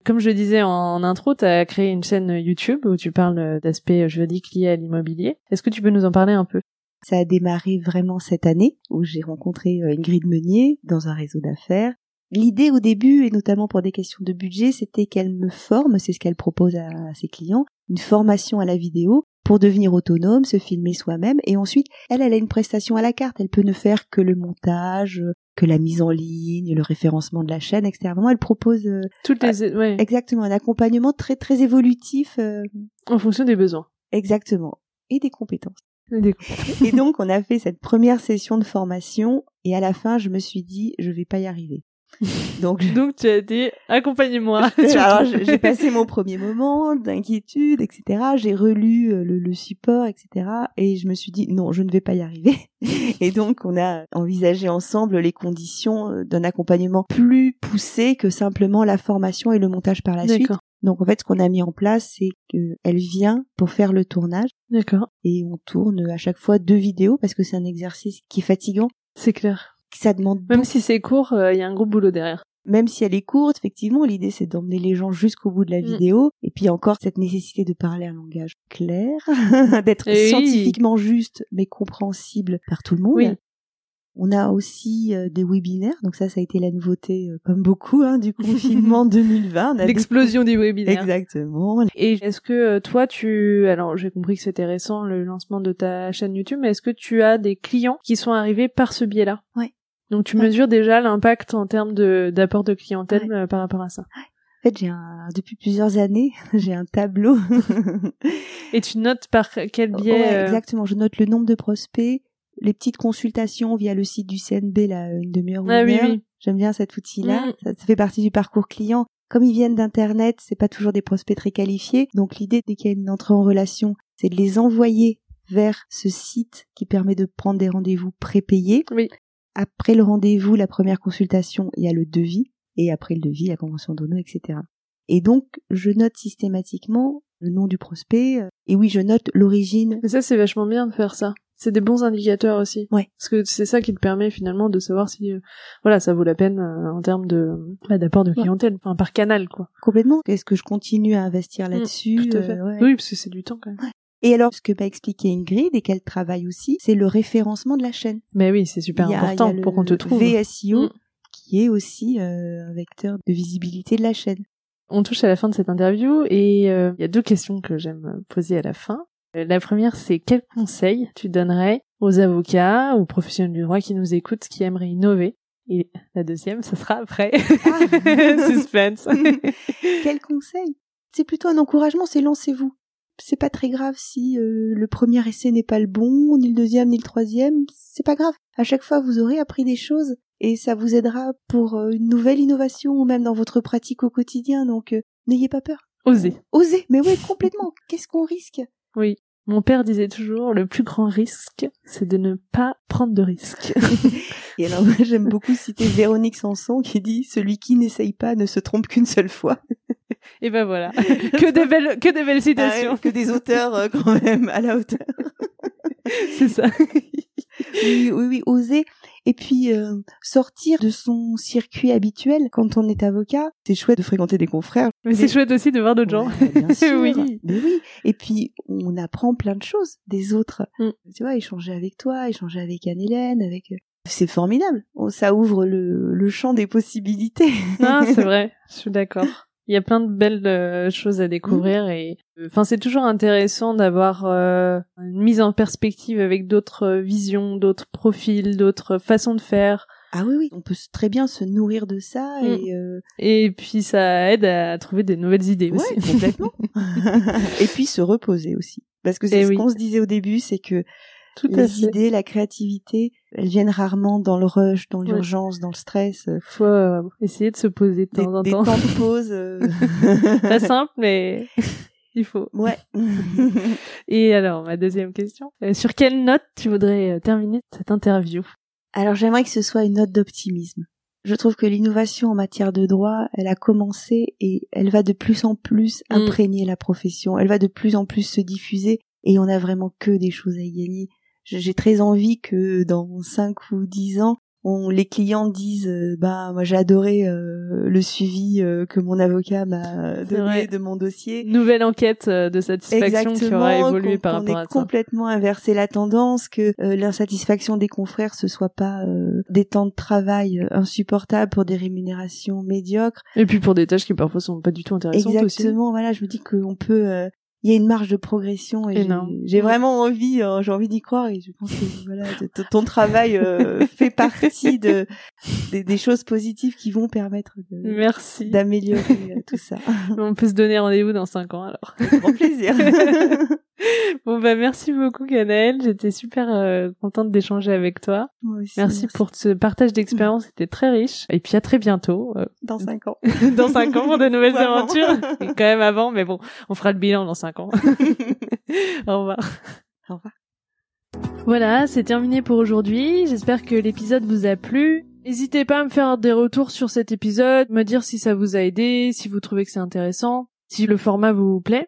Comme je disais en intro, tu as créé une chaîne YouTube où tu parles d'aspects juridiques liés à l'immobilier. Est-ce que tu peux nous en parler un peu? Ça a démarré vraiment cette année où j'ai rencontré euh, Ingrid Meunier dans un réseau d'affaires. L'idée au début, et notamment pour des questions de budget, c'était qu'elle me forme, c'est ce qu'elle propose à ses clients, une formation à la vidéo pour devenir autonome, se filmer soi-même, et ensuite, elle, elle a une prestation à la carte, elle peut ne faire que le montage, que la mise en ligne, le référencement de la chaîne, etc. Vraiment, elle propose euh, toutes les ouais. exactement un accompagnement très très évolutif euh, en fonction des besoins. Exactement et des compétences. et donc, on a fait cette première session de formation et à la fin, je me suis dit, je vais pas y arriver. Donc, donc tu as dit accompagne-moi. Alors j'ai passé mon premier moment d'inquiétude, etc. J'ai relu euh, le, le, support, etc. Et je me suis dit non, je ne vais pas y arriver. Et donc on a envisagé ensemble les conditions euh, d'un accompagnement plus poussé que simplement la formation et le montage par la suite. Donc en fait, ce qu'on a mis en place, c'est qu'elle vient pour faire le tournage. D'accord. Et on tourne à chaque fois deux vidéos parce que c'est un exercice qui est fatigant. C'est clair. Ça demande. Même si c'est court, euh, il y a un gros boulot derrière. Même si elle est courte, effectivement, l'idée c'est d'emmener les gens jusqu'au bout de la mm. vidéo. Et puis encore cette nécessité de parler un langage clair, d'être eh scientifiquement juste mais compréhensible par tout le monde. Oui. On a aussi euh, des webinaires, donc ça, ça a été la nouveauté, euh, comme beaucoup, hein, du confinement 2020. L'explosion des... webinaires. Exactement. Et est-ce que euh, toi, tu, alors j'ai compris que c'était récent le lancement de ta chaîne YouTube, mais est-ce que tu as des clients qui sont arrivés par ce biais-là? Ouais. Donc tu mesures déjà l'impact en termes de d'apport de clientèle par rapport à ça. En fait, j'ai un, depuis plusieurs années, j'ai un tableau. Et tu notes par quel biais Exactement, je note le nombre de prospects, les petites consultations via le site du CNB, là, une demi-heure ah, oui, oui. J'aime bien cet outil-là. Mm. Ça, fait partie du parcours client. Comme ils viennent d'internet, c'est pas toujours des prospects très qualifiés. Donc l'idée dès qu'il y a une entrée en relation, c'est de les envoyer vers ce site qui permet de prendre des rendez-vous prépayés. Oui. Après le rendez-vous, la première consultation, il y a le devis. Et après le devis, la convention d'ONO, etc. Et donc, je note systématiquement le nom du prospect. Euh, et oui, je note l'origine. Mais ça, c'est vachement bien de faire ça c'est des bons indicateurs aussi. Ouais. Parce que c'est ça qui te permet finalement de savoir si, euh, voilà, ça vaut la peine euh, en termes de bah, d'apport de clientèle, enfin par canal quoi. Complètement. Est-ce que je continue à investir mmh, là-dessus Tout à fait. Euh, oui, parce que c'est du temps quand même. Et alors, ce que m'a expliqué Ingrid et qu'elle travaille aussi, c'est le référencement de la chaîne. Mais oui, c'est super important pour qu'on te trouve. VSIO, mmh. qui est aussi un vecteur de visibilité de la chaîne. On touche à la fin de cette interview et il y a deux questions que j'aime poser à la fin. Euh, la première, c'est quel conseil tu donnerais aux avocats, aux professionnels du droit qui nous écoutent, qui aimeraient innover? Et la deuxième, ça sera après. Ah. Suspense. quel conseil? C'est plutôt un encouragement, c'est lancez-vous. C'est pas très grave si euh, le premier essai n'est pas le bon, ni le deuxième, ni le troisième. C'est pas grave. À chaque fois, vous aurez appris des choses et ça vous aidera pour euh, une nouvelle innovation ou même dans votre pratique au quotidien. Donc, n'ayez pas peur. Osez. Osez. Mais oui, complètement. Qu'est-ce qu'on risque? Oui. Mon père disait toujours, le plus grand risque, c'est de ne pas prendre de risques. Et alors, moi, j'aime beaucoup citer Véronique Sanson qui dit, celui qui n'essaye pas ne se trompe qu'une seule fois. Et ben voilà. que des belles, que des belles citations. Ah que des auteurs, euh, quand même, à la hauteur. c'est ça. oui, oui, oui, oser. Et puis euh, sortir de son circuit habituel quand on est avocat. C'est chouette de fréquenter des confrères. Mais, c'est chouette aussi de voir d'autres gens. Bien sûr. oui. Mais oui. Et puis on apprend plein de choses des autres. Mm. Tu vois, échanger avec toi, échanger avec Anne-Hélène, avec euh, c'est formidable. Ça ouvre le, le champ des possibilités. Ah, c'est vrai. Je suis d'accord. Il y a plein de belles euh, choses à découvrir et enfin c'est toujours intéressant d'avoir euh, une mise en perspective avec d'autres euh, visions, d'autres profils, d'autres façons de faire. Ah oui oui, on peut très bien se nourrir de ça mm. et et puis ça aide à trouver des nouvelles idées aussi. complètement. et puis se reposer aussi parce que c'est eh ce qu'on se disait au début, c'est que tout les idées, la créativité, elles viennent rarement dans le rush, dans l'urgence, dans le stress. Faut euh, essayer de se poser de temps en temps. Des temps de pause. Euh. Pas simple, mais il faut. Ouais. Et alors, ma deuxième question. Euh, sur quelle note tu voudrais terminer cette interview? Alors, j'aimerais que ce soit une note d'optimisme. Je trouve que l'innovation en matière de droit, elle a commencé et elle va de plus en plus mm. imprégner la profession. Elle va de plus en plus se diffuser et on a vraiment que des choses à y gagner j'ai très envie que dans 5 ou 10 ans, on, les clients disent euh, bah moi j'ai adoré euh, le suivi euh, que mon avocat m'a donné de mon dossier. Nouvelle enquête de satisfaction qui aura évolué par rapport à ça. complètement inversé la tendance que l'insatisfaction des confrères ce soit pas des temps de travail insupportables pour des rémunérations médiocres. Et puis pour des tâches qui parfois sont pas du tout intéressantes Exactement, voilà, je me dis qu'on peut il y a une marge de progression et j'ai vraiment envie euh, j'ai envie d'y croire et je pense que voilà ton travail euh, fait partie de des, choses positives qui vont permettre de merci. d'améliorer euh, tout ça. On peut se donner rendez-vous dans cinq ans alors. Grand plaisir bon bah merci beaucoup Ganaël, j'étais super euh, contente d'échanger avec toi. merci, pour ce partage d'expérience, c'était très riche. Et puis à très bientôt. Euh, dans cinq ans. dans cinq ans pour de nouvelles aventures. Et quand même avant, mais bon, on fera le bilan dans cinq ans. Au revoir. Au revoir. Voilà, c'est terminé pour aujourd'hui. J'espère que l'épisode vous a plu. N'hésitez pas à me faire des retours sur cet épisode, me dire si ça vous a aidé, si vous trouvez que c'est intéressant, si le format vous plaît.